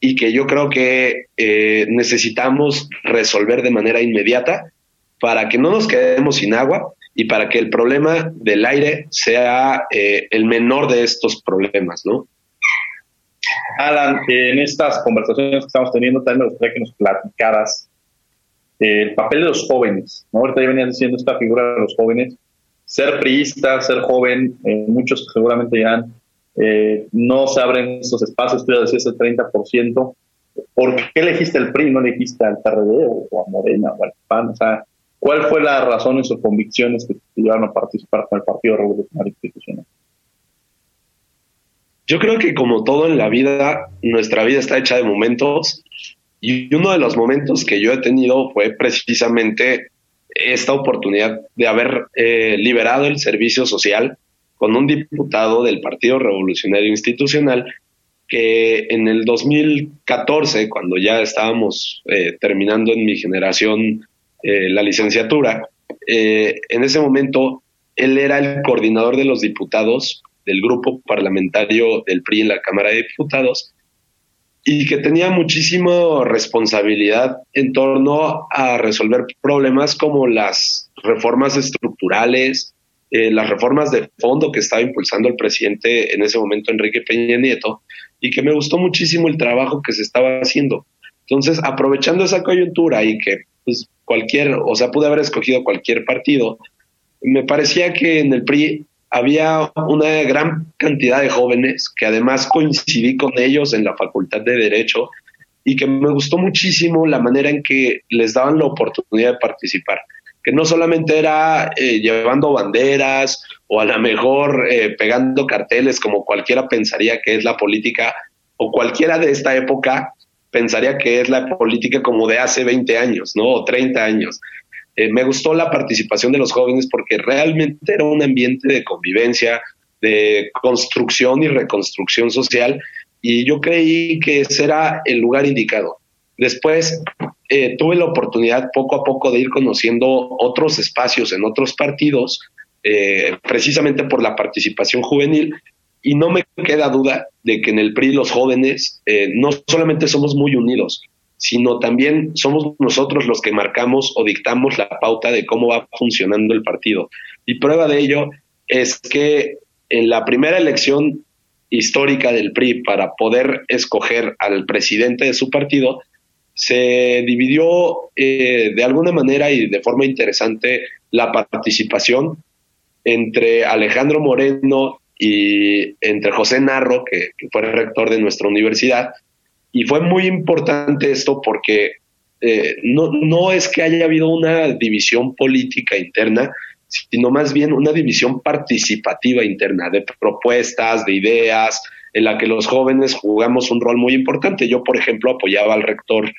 y que yo creo que eh, necesitamos resolver de manera inmediata para que no nos quedemos sin agua y para que el problema del aire sea eh, el menor de estos problemas, ¿no? Alan, en estas conversaciones que estamos teniendo, también me gustaría que nos platicaras el papel de los jóvenes. ¿no? Ahorita ya venían diciendo esta figura de los jóvenes. Ser priista, ser joven, muchos seguramente ya eh, no se abren esos espacios, tú ya decías el 30%. ¿Por qué elegiste el PRI, no elegiste al PRD o a Morena o al PAN? O sea, ¿cuál fue la razón en sus convicciones que te llevaron a participar con el Partido Revolucionario Institucional? Yo creo que como todo en la vida, nuestra vida está hecha de momentos y uno de los momentos que yo he tenido fue precisamente esta oportunidad de haber eh, liberado el servicio social con un diputado del Partido Revolucionario Institucional que en el 2014, cuando ya estábamos eh, terminando en mi generación eh, la licenciatura, eh, en ese momento él era el coordinador de los diputados del grupo parlamentario del PRI en la Cámara de Diputados y que tenía muchísima responsabilidad en torno a resolver problemas como las reformas estructurales, eh, las reformas de fondo que estaba impulsando el presidente en ese momento, Enrique Peña Nieto, y que me gustó muchísimo el trabajo que se estaba haciendo. Entonces, aprovechando esa coyuntura y que pues, cualquier, o sea, pude haber escogido cualquier partido, me parecía que en el PRI había una gran cantidad de jóvenes que además coincidí con ellos en la Facultad de Derecho y que me gustó muchísimo la manera en que les daban la oportunidad de participar, que no solamente era eh, llevando banderas o a lo mejor eh, pegando carteles como cualquiera pensaría que es la política o cualquiera de esta época pensaría que es la política como de hace 20 años, ¿no? O 30 años, eh, me gustó la participación de los jóvenes porque realmente era un ambiente de convivencia, de construcción y reconstrucción social y yo creí que ese era el lugar indicado. Después eh, tuve la oportunidad poco a poco de ir conociendo otros espacios en otros partidos, eh, precisamente por la participación juvenil, y no me queda duda de que en el PRI los jóvenes no solamente somos muy unidos, sino también somos nosotros los que marcamos o dictamos la pauta de cómo va funcionando el partido. Y prueba de ello es que en la primera elección histórica del PRI para poder escoger al presidente de su partido, se dividió eh, de alguna manera y de forma interesante la participación entre Alejandro Moreno y entre José Narro, que, que fue rector de nuestra universidad, y fue muy importante esto porque eh, no, no es que haya habido una división política interna, sino más bien una división participativa interna de propuestas, de ideas, en la que los jóvenes jugamos un rol muy importante. Yo, por ejemplo, apoyaba al rector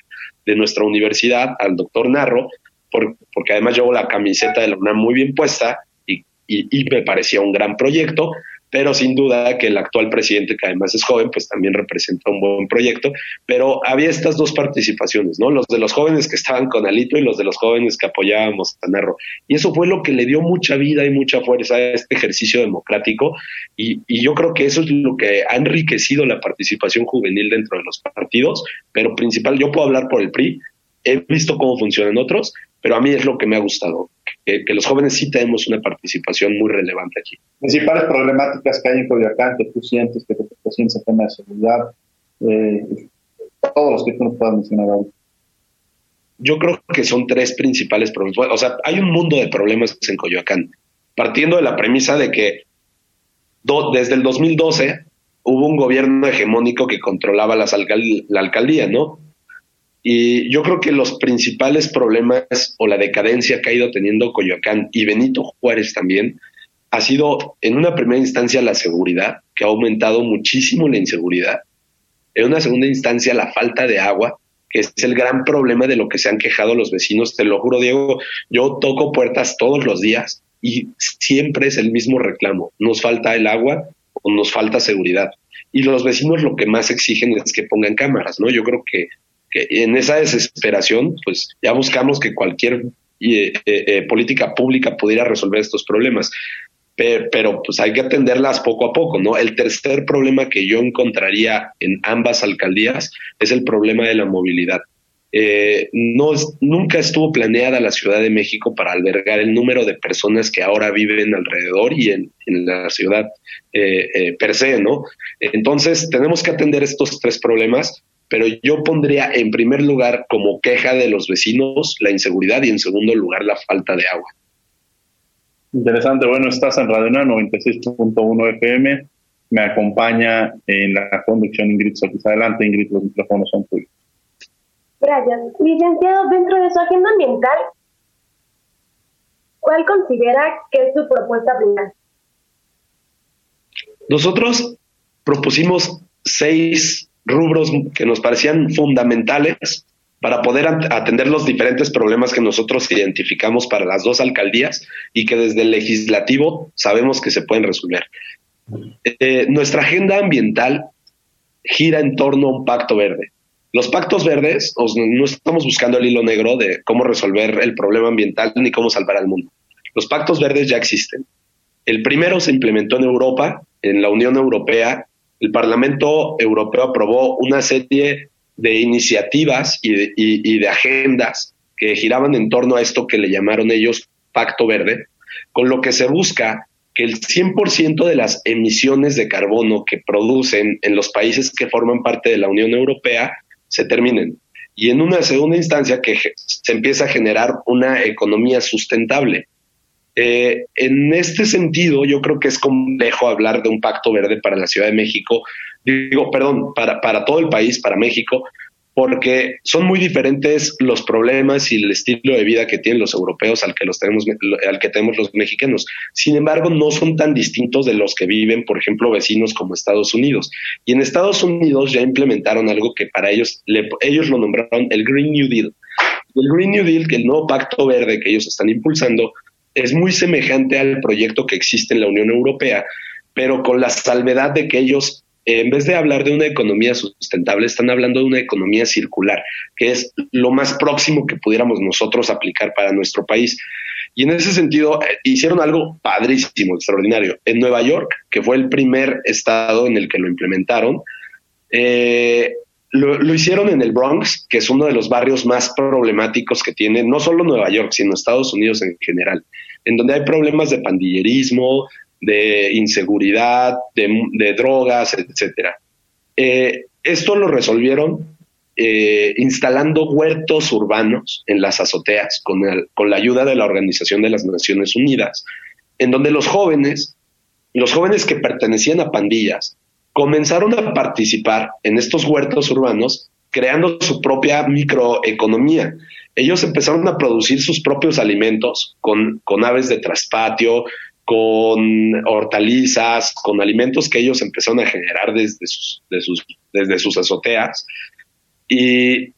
de nuestra universidad, al doctor Narro, porque además llevo la camiseta de la UNAM muy bien puesta y, y me parecía un gran proyecto, pero sin duda que el actual presidente, que además es joven, pues también representa un buen proyecto, pero había estas dos participaciones, ¿no? Los de los jóvenes que estaban con Alito y los de los jóvenes que apoyábamos a Narro. Y eso fue lo que le dio mucha vida y mucha fuerza a este ejercicio democrático y, y yo creo que eso es lo que ha enriquecido la participación juvenil dentro de los partidos, pero principal, yo puedo hablar por el PRI, he visto cómo funcionan otros, pero a mí es lo que me ha gustado, que, los jóvenes sí tenemos una participación muy relevante aquí. Principales problemáticas que hay en Coyoacán, que tú sientes, que te sientes en tema de seguridad, eh, todos los que tú nos puedas mencionar ahora. Yo creo que son tres principales problemas. O sea, hay un mundo de problemas en Coyoacán, partiendo de la premisa de que desde el 2012 hubo un gobierno hegemónico que controlaba las la alcaldía, ¿no? Y yo creo que los principales problemas o la decadencia que ha ido teniendo Coyoacán y Benito Juárez también ha sido en una primera instancia la seguridad, que ha aumentado muchísimo la inseguridad. En una segunda instancia la falta de agua, que es el gran problema de lo que se han quejado los vecinos. Te lo juro, Diego, yo toco puertas todos los días y siempre es el mismo reclamo. Nos falta el agua o nos falta seguridad. Y los vecinos lo que más exigen es que pongan cámaras, ¿no? Yo creo que en esa desesperación, pues ya buscamos que cualquier eh, eh, eh, política pública pudiera resolver estos problemas. Pero, pues hay que atenderlas poco a poco, ¿no? El tercer problema que yo encontraría en ambas alcaldías es el problema de la movilidad. no nunca estuvo planeada la Ciudad de México para albergar el número de personas que ahora viven alrededor y en la ciudad per se, ¿no? Entonces tenemos que atender estos tres problemas pero yo pondría en primer lugar como queja de los vecinos la inseguridad y en segundo lugar la falta de agua. Interesante, bueno, estás en Radio 96.1 FM, me acompaña en la conducción Ingrid Solís. Adelante Ingrid, los micrófonos son tuyos. Gracias. Licenciado, dentro de su agenda ambiental, ¿cuál considera que es su propuesta final? Nosotros propusimos seis rubros que nos parecían fundamentales para poder atender los diferentes problemas que nosotros identificamos para las dos alcaldías y que desde el legislativo sabemos que se pueden resolver. Eh, nuestra agenda ambiental gira en torno a un pacto verde. Los pactos verdes, no estamos buscando el hilo negro de cómo resolver el problema ambiental ni cómo salvar al mundo. Los pactos verdes ya existen. El primero se implementó en Europa, en la Unión Europea, el Parlamento Europeo aprobó una serie de iniciativas y de, agendas que giraban en torno a esto que le llamaron ellos Pacto Verde, con lo que se busca que el 100% de las emisiones de carbono que producen en los países que forman parte de la Unión Europea se terminen. Y en una segunda instancia que se empieza a generar una economía sustentable. Eh, en este sentido, yo creo que es complejo hablar de un pacto verde para la Ciudad de México, digo, perdón, para, para todo el país, para México, porque son muy diferentes los problemas y el estilo de vida que tienen los europeos al que los tenemos al que tenemos los mexicanos. Sin embargo, no son tan distintos de los que viven, por ejemplo, vecinos como Estados Unidos. Y en Estados Unidos ya implementaron algo que para ellos ellos lo nombraron el Green New Deal. El Green New Deal, que el nuevo pacto verde que ellos están impulsando, es muy semejante al proyecto que existe en la Unión Europea, pero con la salvedad de que ellos en vez de hablar de una economía sustentable, están hablando de una economía circular, que es lo más próximo que pudiéramos nosotros aplicar para nuestro país. Y en ese sentido, eh, hicieron algo padrísimo, extraordinario. En Nueva York, que fue el primer estado en el que lo implementaron, eh, lo, hicieron en el Bronx, que es uno de los barrios más problemáticos que tiene no solo Nueva York, sino Estados Unidos en general, en donde hay problemas de pandillerismo, de inseguridad, de, drogas, etcétera. Eh, esto lo resolvieron eh, instalando huertos urbanos en las azoteas con, con la ayuda de la Organización de las Naciones Unidas, en donde los jóvenes, los jóvenes que pertenecían a pandillas, comenzaron a participar en estos huertos urbanos creando su propia microeconomía. Ellos empezaron a producir sus propios alimentos con, con aves de traspatio, con hortalizas, con alimentos que ellos empezaron a generar desde sus, desde sus azoteas. Y,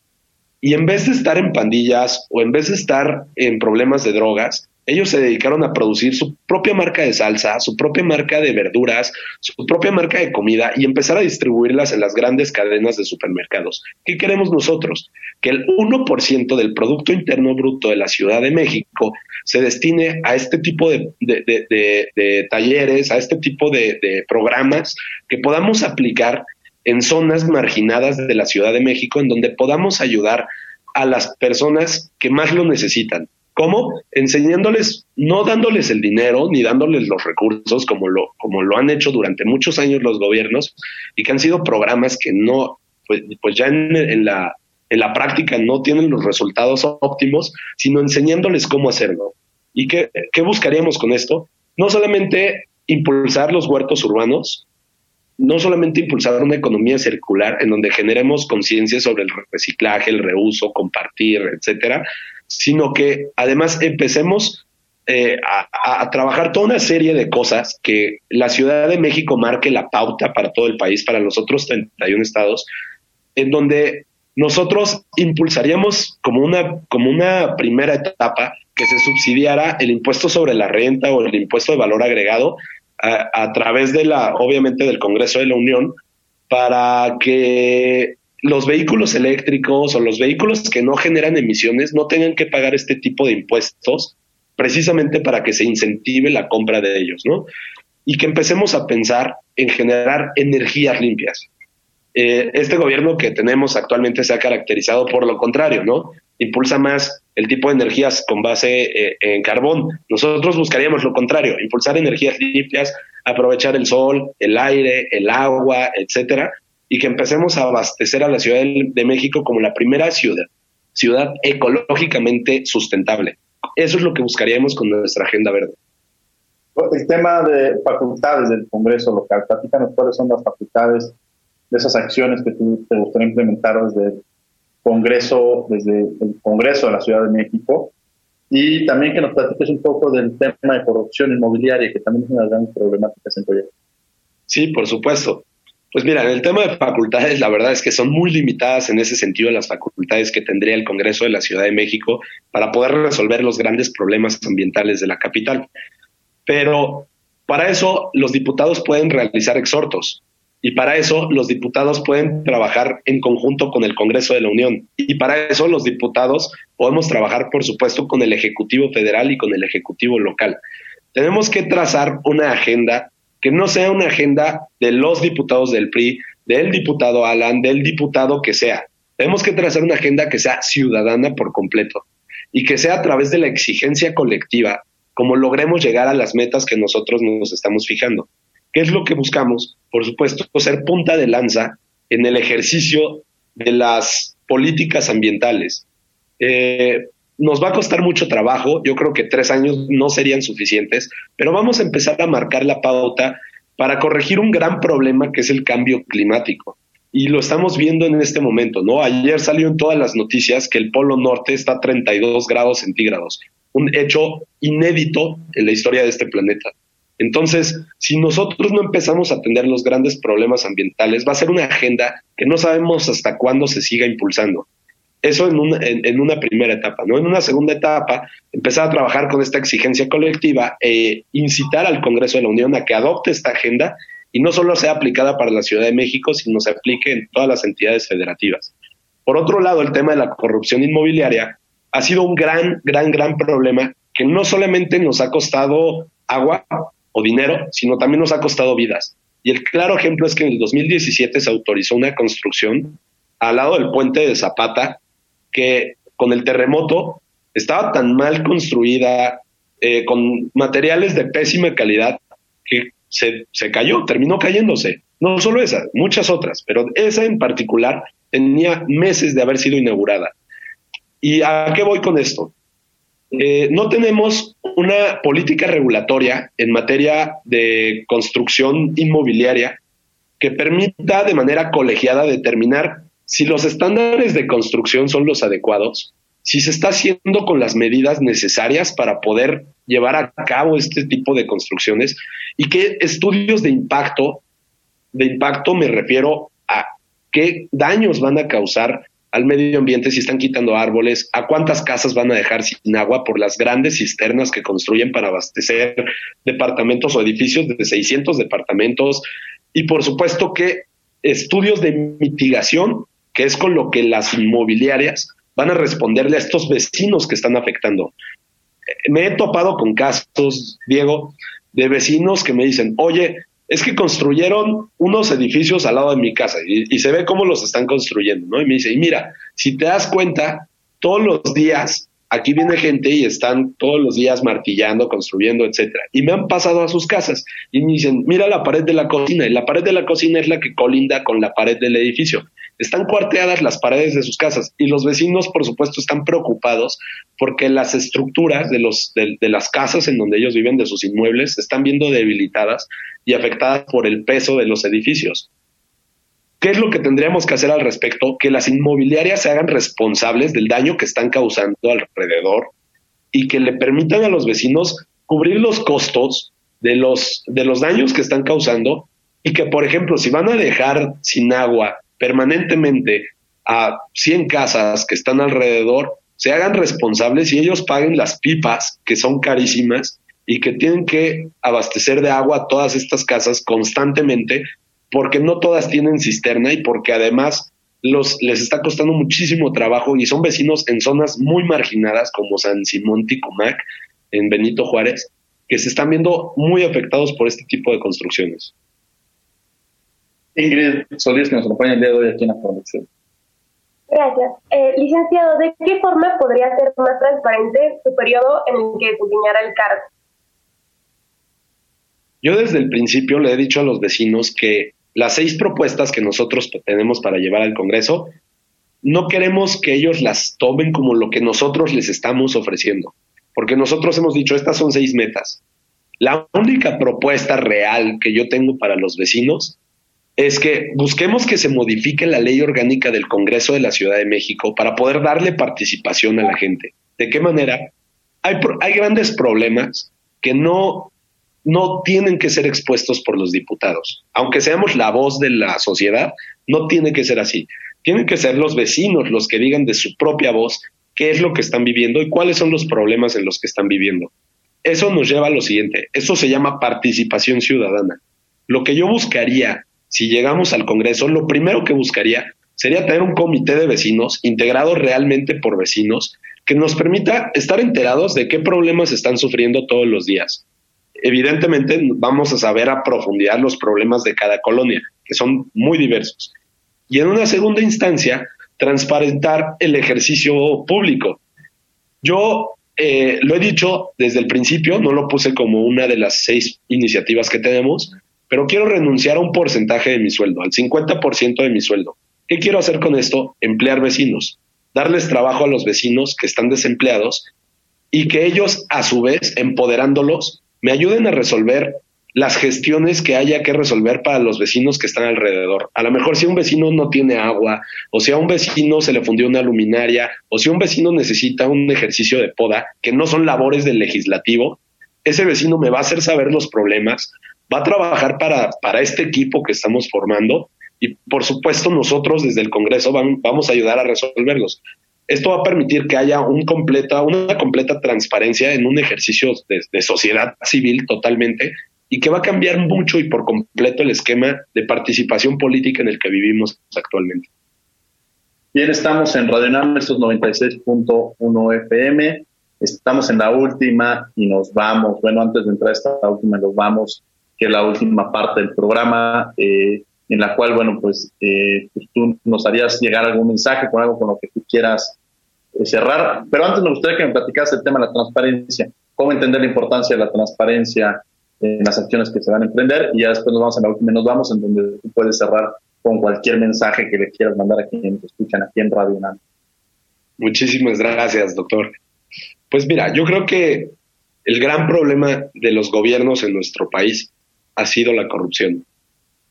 y en vez de estar en pandillas o en vez de estar en problemas de drogas, ellos se dedicaron a producir su propia marca de salsa, su propia marca de verduras, su propia marca de comida y empezar a distribuirlas en las grandes cadenas de supermercados. ¿Qué queremos nosotros? Que el 1% del Producto Interno Bruto de la Ciudad de México se destine a este tipo de, talleres, a este tipo de programas que podamos aplicar en zonas marginadas de la Ciudad de México, en donde podamos ayudar a las personas que más lo necesitan ¿Cómo? Enseñándoles, no dándoles el dinero ni dándoles los recursos como lo, como lo han hecho durante muchos años los gobiernos y que han sido programas que no, pues, pues ya en, la, en la práctica no tienen los resultados óptimos, sino enseñándoles cómo hacerlo. ¿Y qué, qué buscaríamos con esto? No solamente impulsar los huertos urbanos, no solamente impulsar una economía circular en donde generemos conciencia sobre el reciclaje, el reuso, compartir, etcétera, sino que además empecemos eh, a, trabajar toda una serie de cosas que la Ciudad de México marque la pauta para todo el país, para los otros 31 estados, en donde nosotros impulsaríamos como una, como una primera etapa que se subsidiara el impuesto sobre la renta o el impuesto de valor agregado a, a través de la, obviamente, del Congreso de la Unión, para que los vehículos eléctricos o los vehículos que no generan emisiones no tengan que pagar este tipo de impuestos precisamente para que se incentive la compra de ellos, ¿no? Y que empecemos a pensar en generar energías limpias. Eh, este gobierno que tenemos actualmente se ha caracterizado por lo contrario, ¿no? Impulsa más el tipo de energías con base eh, en carbón. Nosotros buscaríamos lo contrario, impulsar energías limpias, aprovechar el sol, el aire, el agua, etcétera, y que empecemos a abastecer a la Ciudad de México como la primera ciudad, ciudad ecológicamente sustentable. Eso es lo que buscaríamos con nuestra agenda verde. El tema de facultades del Congreso local, platícanos cuáles son las facultades de esas acciones que tú te gustaría implementar desde el Congreso, desde el Congreso de la Ciudad de México, y también que nos platiques un poco del tema de corrupción inmobiliaria, que también es una gran problemática en proyecto. Sí, por supuesto. Pues mira, en el tema de facultades, la verdad es que son muy limitadas en ese sentido las facultades que tendría el Congreso de la Ciudad de México para poder resolver los grandes problemas ambientales de la capital. Pero para eso los diputados pueden realizar exhortos y para eso los diputados pueden trabajar en conjunto con el Congreso de la Unión y para eso los diputados podemos trabajar, por supuesto, con el Ejecutivo Federal y con el Ejecutivo local. Tenemos que trazar una agenda que no sea una agenda de los diputados del PRI, del diputado Alan, del diputado que sea. Tenemos que trazar una agenda que sea ciudadana por completo y que sea a través de la exigencia colectiva como logremos llegar a las metas que nosotros nos estamos fijando. ¿Qué es lo que buscamos? Por supuesto, ser punta de lanza en el ejercicio de las políticas ambientales. Eh, nos va a costar mucho trabajo, yo creo que tres años no serían suficientes, pero vamos a empezar a marcar la pauta para corregir un gran problema que es el cambio climático. Y lo estamos viendo en este momento, ¿no? Ayer salió en todas las noticias que el Polo Norte está a 32 grados centígrados, un hecho inédito en la historia de este planeta. Entonces, si nosotros no empezamos a atender los grandes problemas ambientales, va a ser una agenda que no sabemos hasta cuándo se siga impulsando. Eso en una, en, una primera etapa, ¿no? En una segunda etapa, empezar a trabajar con esta exigencia colectiva e incitar al Congreso de la Unión a que adopte esta agenda y no solo sea aplicada para la Ciudad de México, sino se aplique en todas las entidades federativas. Por otro lado, el tema de la corrupción inmobiliaria ha sido un gran, gran, gran problema que no solamente nos ha costado agua o dinero, sino también nos ha costado vidas. Y el claro ejemplo es que en el 2017 se autorizó una construcción al lado del puente de Zapata, que con el terremoto estaba tan mal construida, eh, con materiales de pésima calidad, que se, se cayó, terminó cayéndose. No solo esa, muchas otras, pero esa en particular tenía meses de haber sido inaugurada. ¿Y a qué voy con esto? Eh, no tenemos una política regulatoria en materia de construcción inmobiliaria que permita de manera colegiada determinar si los estándares de construcción son los adecuados, si se está haciendo con las medidas necesarias para poder llevar a cabo este tipo de construcciones y qué estudios de impacto, de impacto me refiero a qué daños van a causar al medio ambiente si están quitando árboles, a cuántas casas van a dejar sin agua por las grandes cisternas que construyen para abastecer departamentos o edificios de 600 departamentos y por supuesto que estudios de mitigación que es con lo que las inmobiliarias van a responderle a estos vecinos que están afectando. Me he topado con casos, Diego, de vecinos que me dicen, oye, es que construyeron unos edificios al lado de mi casa y, se ve cómo los están construyendo, ¿no? Y me dice, y mira, si te das cuenta, todos los días aquí viene gente y están todos los días martillando, construyendo, etcétera. Y me han pasado a sus casas y me dicen, mira la pared de la cocina, y la pared de la cocina es la que colinda con la pared del edificio. Están cuarteadas las paredes de sus casas y los vecinos, por supuesto, están preocupados porque las estructuras de, los, de, las casas en donde ellos viven, de sus inmuebles, se están viendo debilitadas y afectadas por el peso de los edificios. ¿Qué es lo que tendríamos que hacer al respecto? Que las inmobiliarias se hagan responsables del daño que están causando alrededor y que le permitan a los vecinos cubrir los costos de los, de los daños que están causando y que, por ejemplo, si van a dejar sin agua permanentemente a 100 casas que están alrededor, se hagan responsables y ellos paguen las pipas, que son carísimas, y que tienen que abastecer de agua a todas estas casas constantemente porque no todas tienen cisterna y porque además los, les está costando muchísimo trabajo y son vecinos en zonas muy marginadas como San Simón Ticumac, en Benito Juárez, que se están viendo muy afectados por este tipo de construcciones. Ingrid Solís, que nos acompaña el día de hoy aquí en la producción. Gracias. Eh, licenciado, ¿de qué forma podría ser más transparente su periodo en el que desempeñara el cargo? Yo desde el principio le he dicho a los vecinos que las seis propuestas que nosotros tenemos para llevar al Congreso, no queremos que ellos las tomen como lo que nosotros les estamos ofreciendo, porque nosotros hemos dicho, estas son seis metas. La única propuesta real que yo tengo para los vecinos es que busquemos que se modifique la ley orgánica del Congreso de la Ciudad de México para poder darle participación a la gente. ¿De qué manera? Hay, grandes problemas que no no tienen que ser expuestos por los diputados. Aunque seamos la voz de la sociedad, no tiene que ser así. Tienen que ser los vecinos los que digan de su propia voz qué es lo que están viviendo y cuáles son los problemas en los que están viviendo. Eso nos lleva a lo siguiente, eso se llama participación ciudadana. Lo que yo buscaría, si llegamos al Congreso, lo primero que buscaría sería tener un comité de vecinos integrado realmente por vecinos que nos permita estar enterados de qué problemas están sufriendo todos los días evidentemente vamos a saber a profundidad los problemas de cada colonia, que son muy diversos. Y en una segunda instancia, transparentar el ejercicio público. Yo eh, lo he dicho desde el principio, no lo puse como una de las seis iniciativas que tenemos, pero quiero renunciar a un porcentaje de mi sueldo, al 50% de mi sueldo. ¿Qué quiero hacer con esto? Emplear vecinos, darles trabajo a los vecinos que están desempleados y que ellos, a su vez, empoderándolos, me ayuden a resolver las gestiones que haya que resolver para los vecinos que están alrededor. A lo mejor si un vecino no tiene agua, o si a un vecino se le fundió una luminaria, o si un vecino necesita un ejercicio de poda, que no son labores del legislativo, ese vecino me va a hacer saber los problemas, va a trabajar para, para este equipo que estamos formando y por supuesto nosotros desde el Congreso vamos a ayudar a resolverlos. Esto va a permitir que haya un completa, una completa transparencia en un ejercicio de sociedad civil totalmente y que va a cambiar mucho y por completo el esquema de participación política en el que vivimos actualmente. Bien, estamos en Radio NAM, estos 96.1 FM. Estamos en la última y nos vamos. Bueno, antes de entrar a esta última, nos vamos, que es la última parte del programa, eh, en la cual, bueno, pues, eh, pues, tú nos harías llegar algún mensaje con algo con lo que tú quieras eh, cerrar. Pero antes me gustaría que me platicaras el tema de la transparencia. ¿Cómo entender la importancia de la transparencia en las acciones que se van a emprender y ya después nos vamos a la última, nos vamos en donde tú puedes cerrar con cualquier mensaje que le quieras mandar a quienes escuchan aquí en Radio UNAM. Muchísimas gracias, doctor. Pues mira, yo creo que el gran problema de los gobiernos en nuestro país ha sido la corrupción.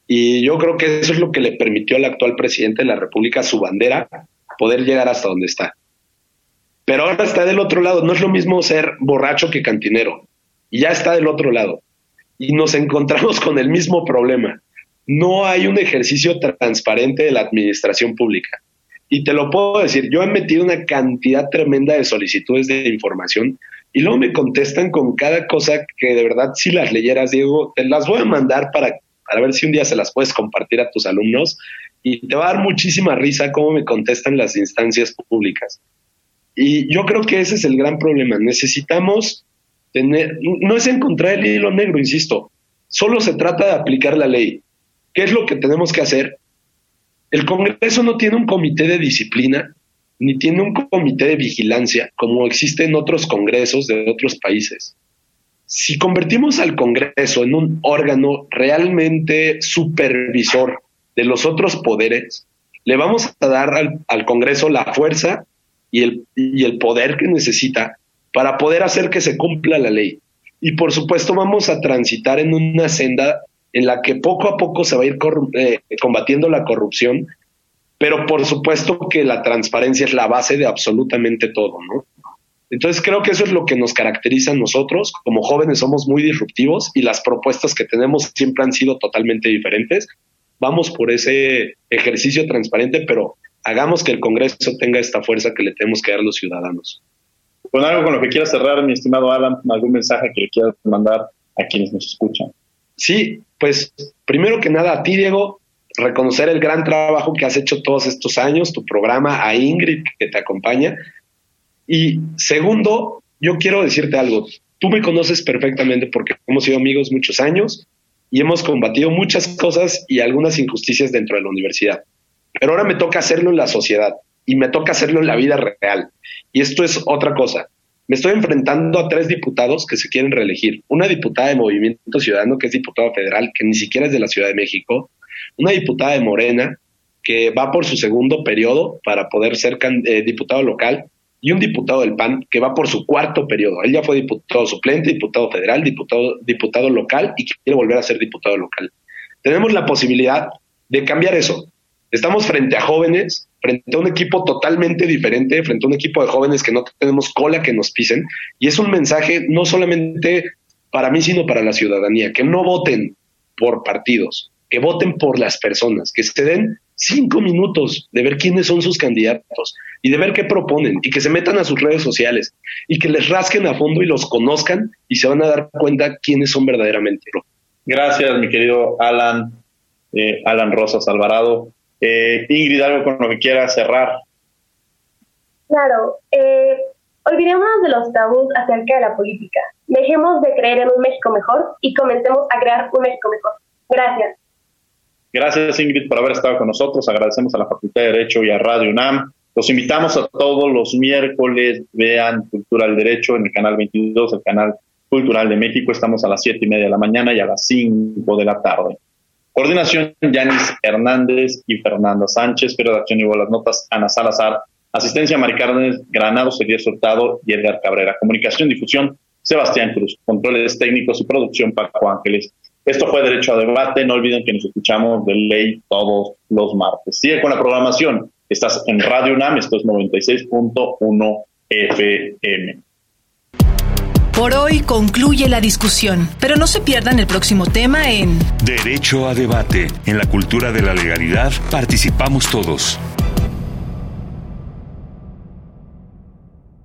Y yo creo que eso es lo que le permitió al actual presidente de la República, su bandera, poder llegar hasta donde está. Pero ahora está del otro lado. No es lo mismo ser borracho que cantinero. Ya está del otro lado y nos encontramos con el mismo problema. No hay un ejercicio transparente de la administración pública. Y te lo puedo decir, yo he metido una cantidad tremenda de solicitudes de información y luego me contestan con cada cosa que de verdad si las leyeras, Diego, te las voy a mandar para, para ver si un día se las puedes compartir a tus alumnos y te va a dar muchísima risa cómo me contestan las instancias públicas. Y yo creo que ese es el gran problema. Necesitamos no es encontrar el hilo negro, insisto, solo se trata de aplicar la ley. ¿Qué es lo que tenemos que hacer? El Congreso no tiene un comité de disciplina ni tiene un comité de vigilancia como existe en otros congresos de otros países. Si convertimos al Congreso en un órgano realmente supervisor de los otros poderes, le vamos a dar al, Congreso la fuerza y el, y el poder que necesita para poder hacer que se cumpla la ley. Y por supuesto vamos a transitar en una senda en la que poco a poco se va a ir eh, combatiendo la corrupción, pero por supuesto que la transparencia es la base de absolutamente todo, ¿no? Entonces creo que eso es lo que nos caracteriza a nosotros. Como jóvenes somos muy disruptivos y las propuestas que tenemos siempre han sido totalmente diferentes. Vamos por ese ejercicio transparente, pero hagamos que el Congreso tenga esta fuerza que le tenemos que dar los ciudadanos. Con algo con lo que quieras cerrar, mi estimado Alan, algún mensaje que le quieras mandar a quienes nos escuchan. Sí, pues primero que nada a ti, Diego, reconocer el gran trabajo que has hecho todos estos años, tu programa, a Ingrid que te acompaña. Y segundo, yo quiero decirte algo. Tú me conoces perfectamente porque hemos sido amigos muchos años y hemos combatido muchas cosas y algunas injusticias dentro de la universidad. Pero ahora me toca hacerlo en la sociedad y me toca hacerlo en la vida real. Y esto es otra cosa. Me estoy enfrentando a tres diputados que se quieren reelegir. Una diputada de Movimiento Ciudadano, que es diputada federal, que ni siquiera es de la Ciudad de México. Una diputada de Morena, que va por su segundo periodo para poder ser eh, diputado local. Y un diputado del PAN que va por su cuarto periodo. Él ya fue diputado suplente, diputado federal, diputado, diputado local y quiere volver a ser diputado local. Tenemos la posibilidad de cambiar eso, Estamos frente a jóvenes, frente a un equipo totalmente diferente, frente a un equipo de jóvenes que no tenemos cola que nos pisen. Y es un mensaje no solamente para mí, sino para la ciudadanía, que no voten por partidos, que voten por las personas, que se den cinco minutos de ver quiénes son sus candidatos y de ver qué proponen y que se metan a sus redes sociales y que les rasquen a fondo y los conozcan y se van a dar cuenta quiénes son verdaderamente. Gracias, mi querido Alan, eh, Alan Rosas Alvarado. Eh, Ingrid, algo con lo que quiera cerrar. Claro, eh, Olvidémonos de los tabús acerca de la política. Dejemos de creer en un México mejor y comencemos a crear un México mejor. Gracias. Gracias Ingrid por haber estado con nosotros. Agradecemos a la Facultad de Derecho y a Radio UNAM. Los invitamos a todos los miércoles, vean Cultura del Derecho en el canal 22, el canal Cultural de México. Estamos a las 7 y media de la mañana y a las 5 de la tarde. Coordinación, Yanis Hernández y Fernanda Sánchez. Redacción y las notas, Ana Salazar. Asistencia, Maricarnes Granado, Sería Soltado y Edgar Cabrera. Comunicación, difusión, Sebastián Cruz. Controles técnicos y producción, Paco Ángeles. Esto fue Derecho a Debate. No olviden que nos escuchamos de ley todos los martes. Sigue con la programación. Estás en Radio UNAM, esto es 96.1 FM. Por hoy concluye la discusión, pero no se pierdan el próximo tema en Derecho a Debate. En la cultura de la legalidad participamos todos.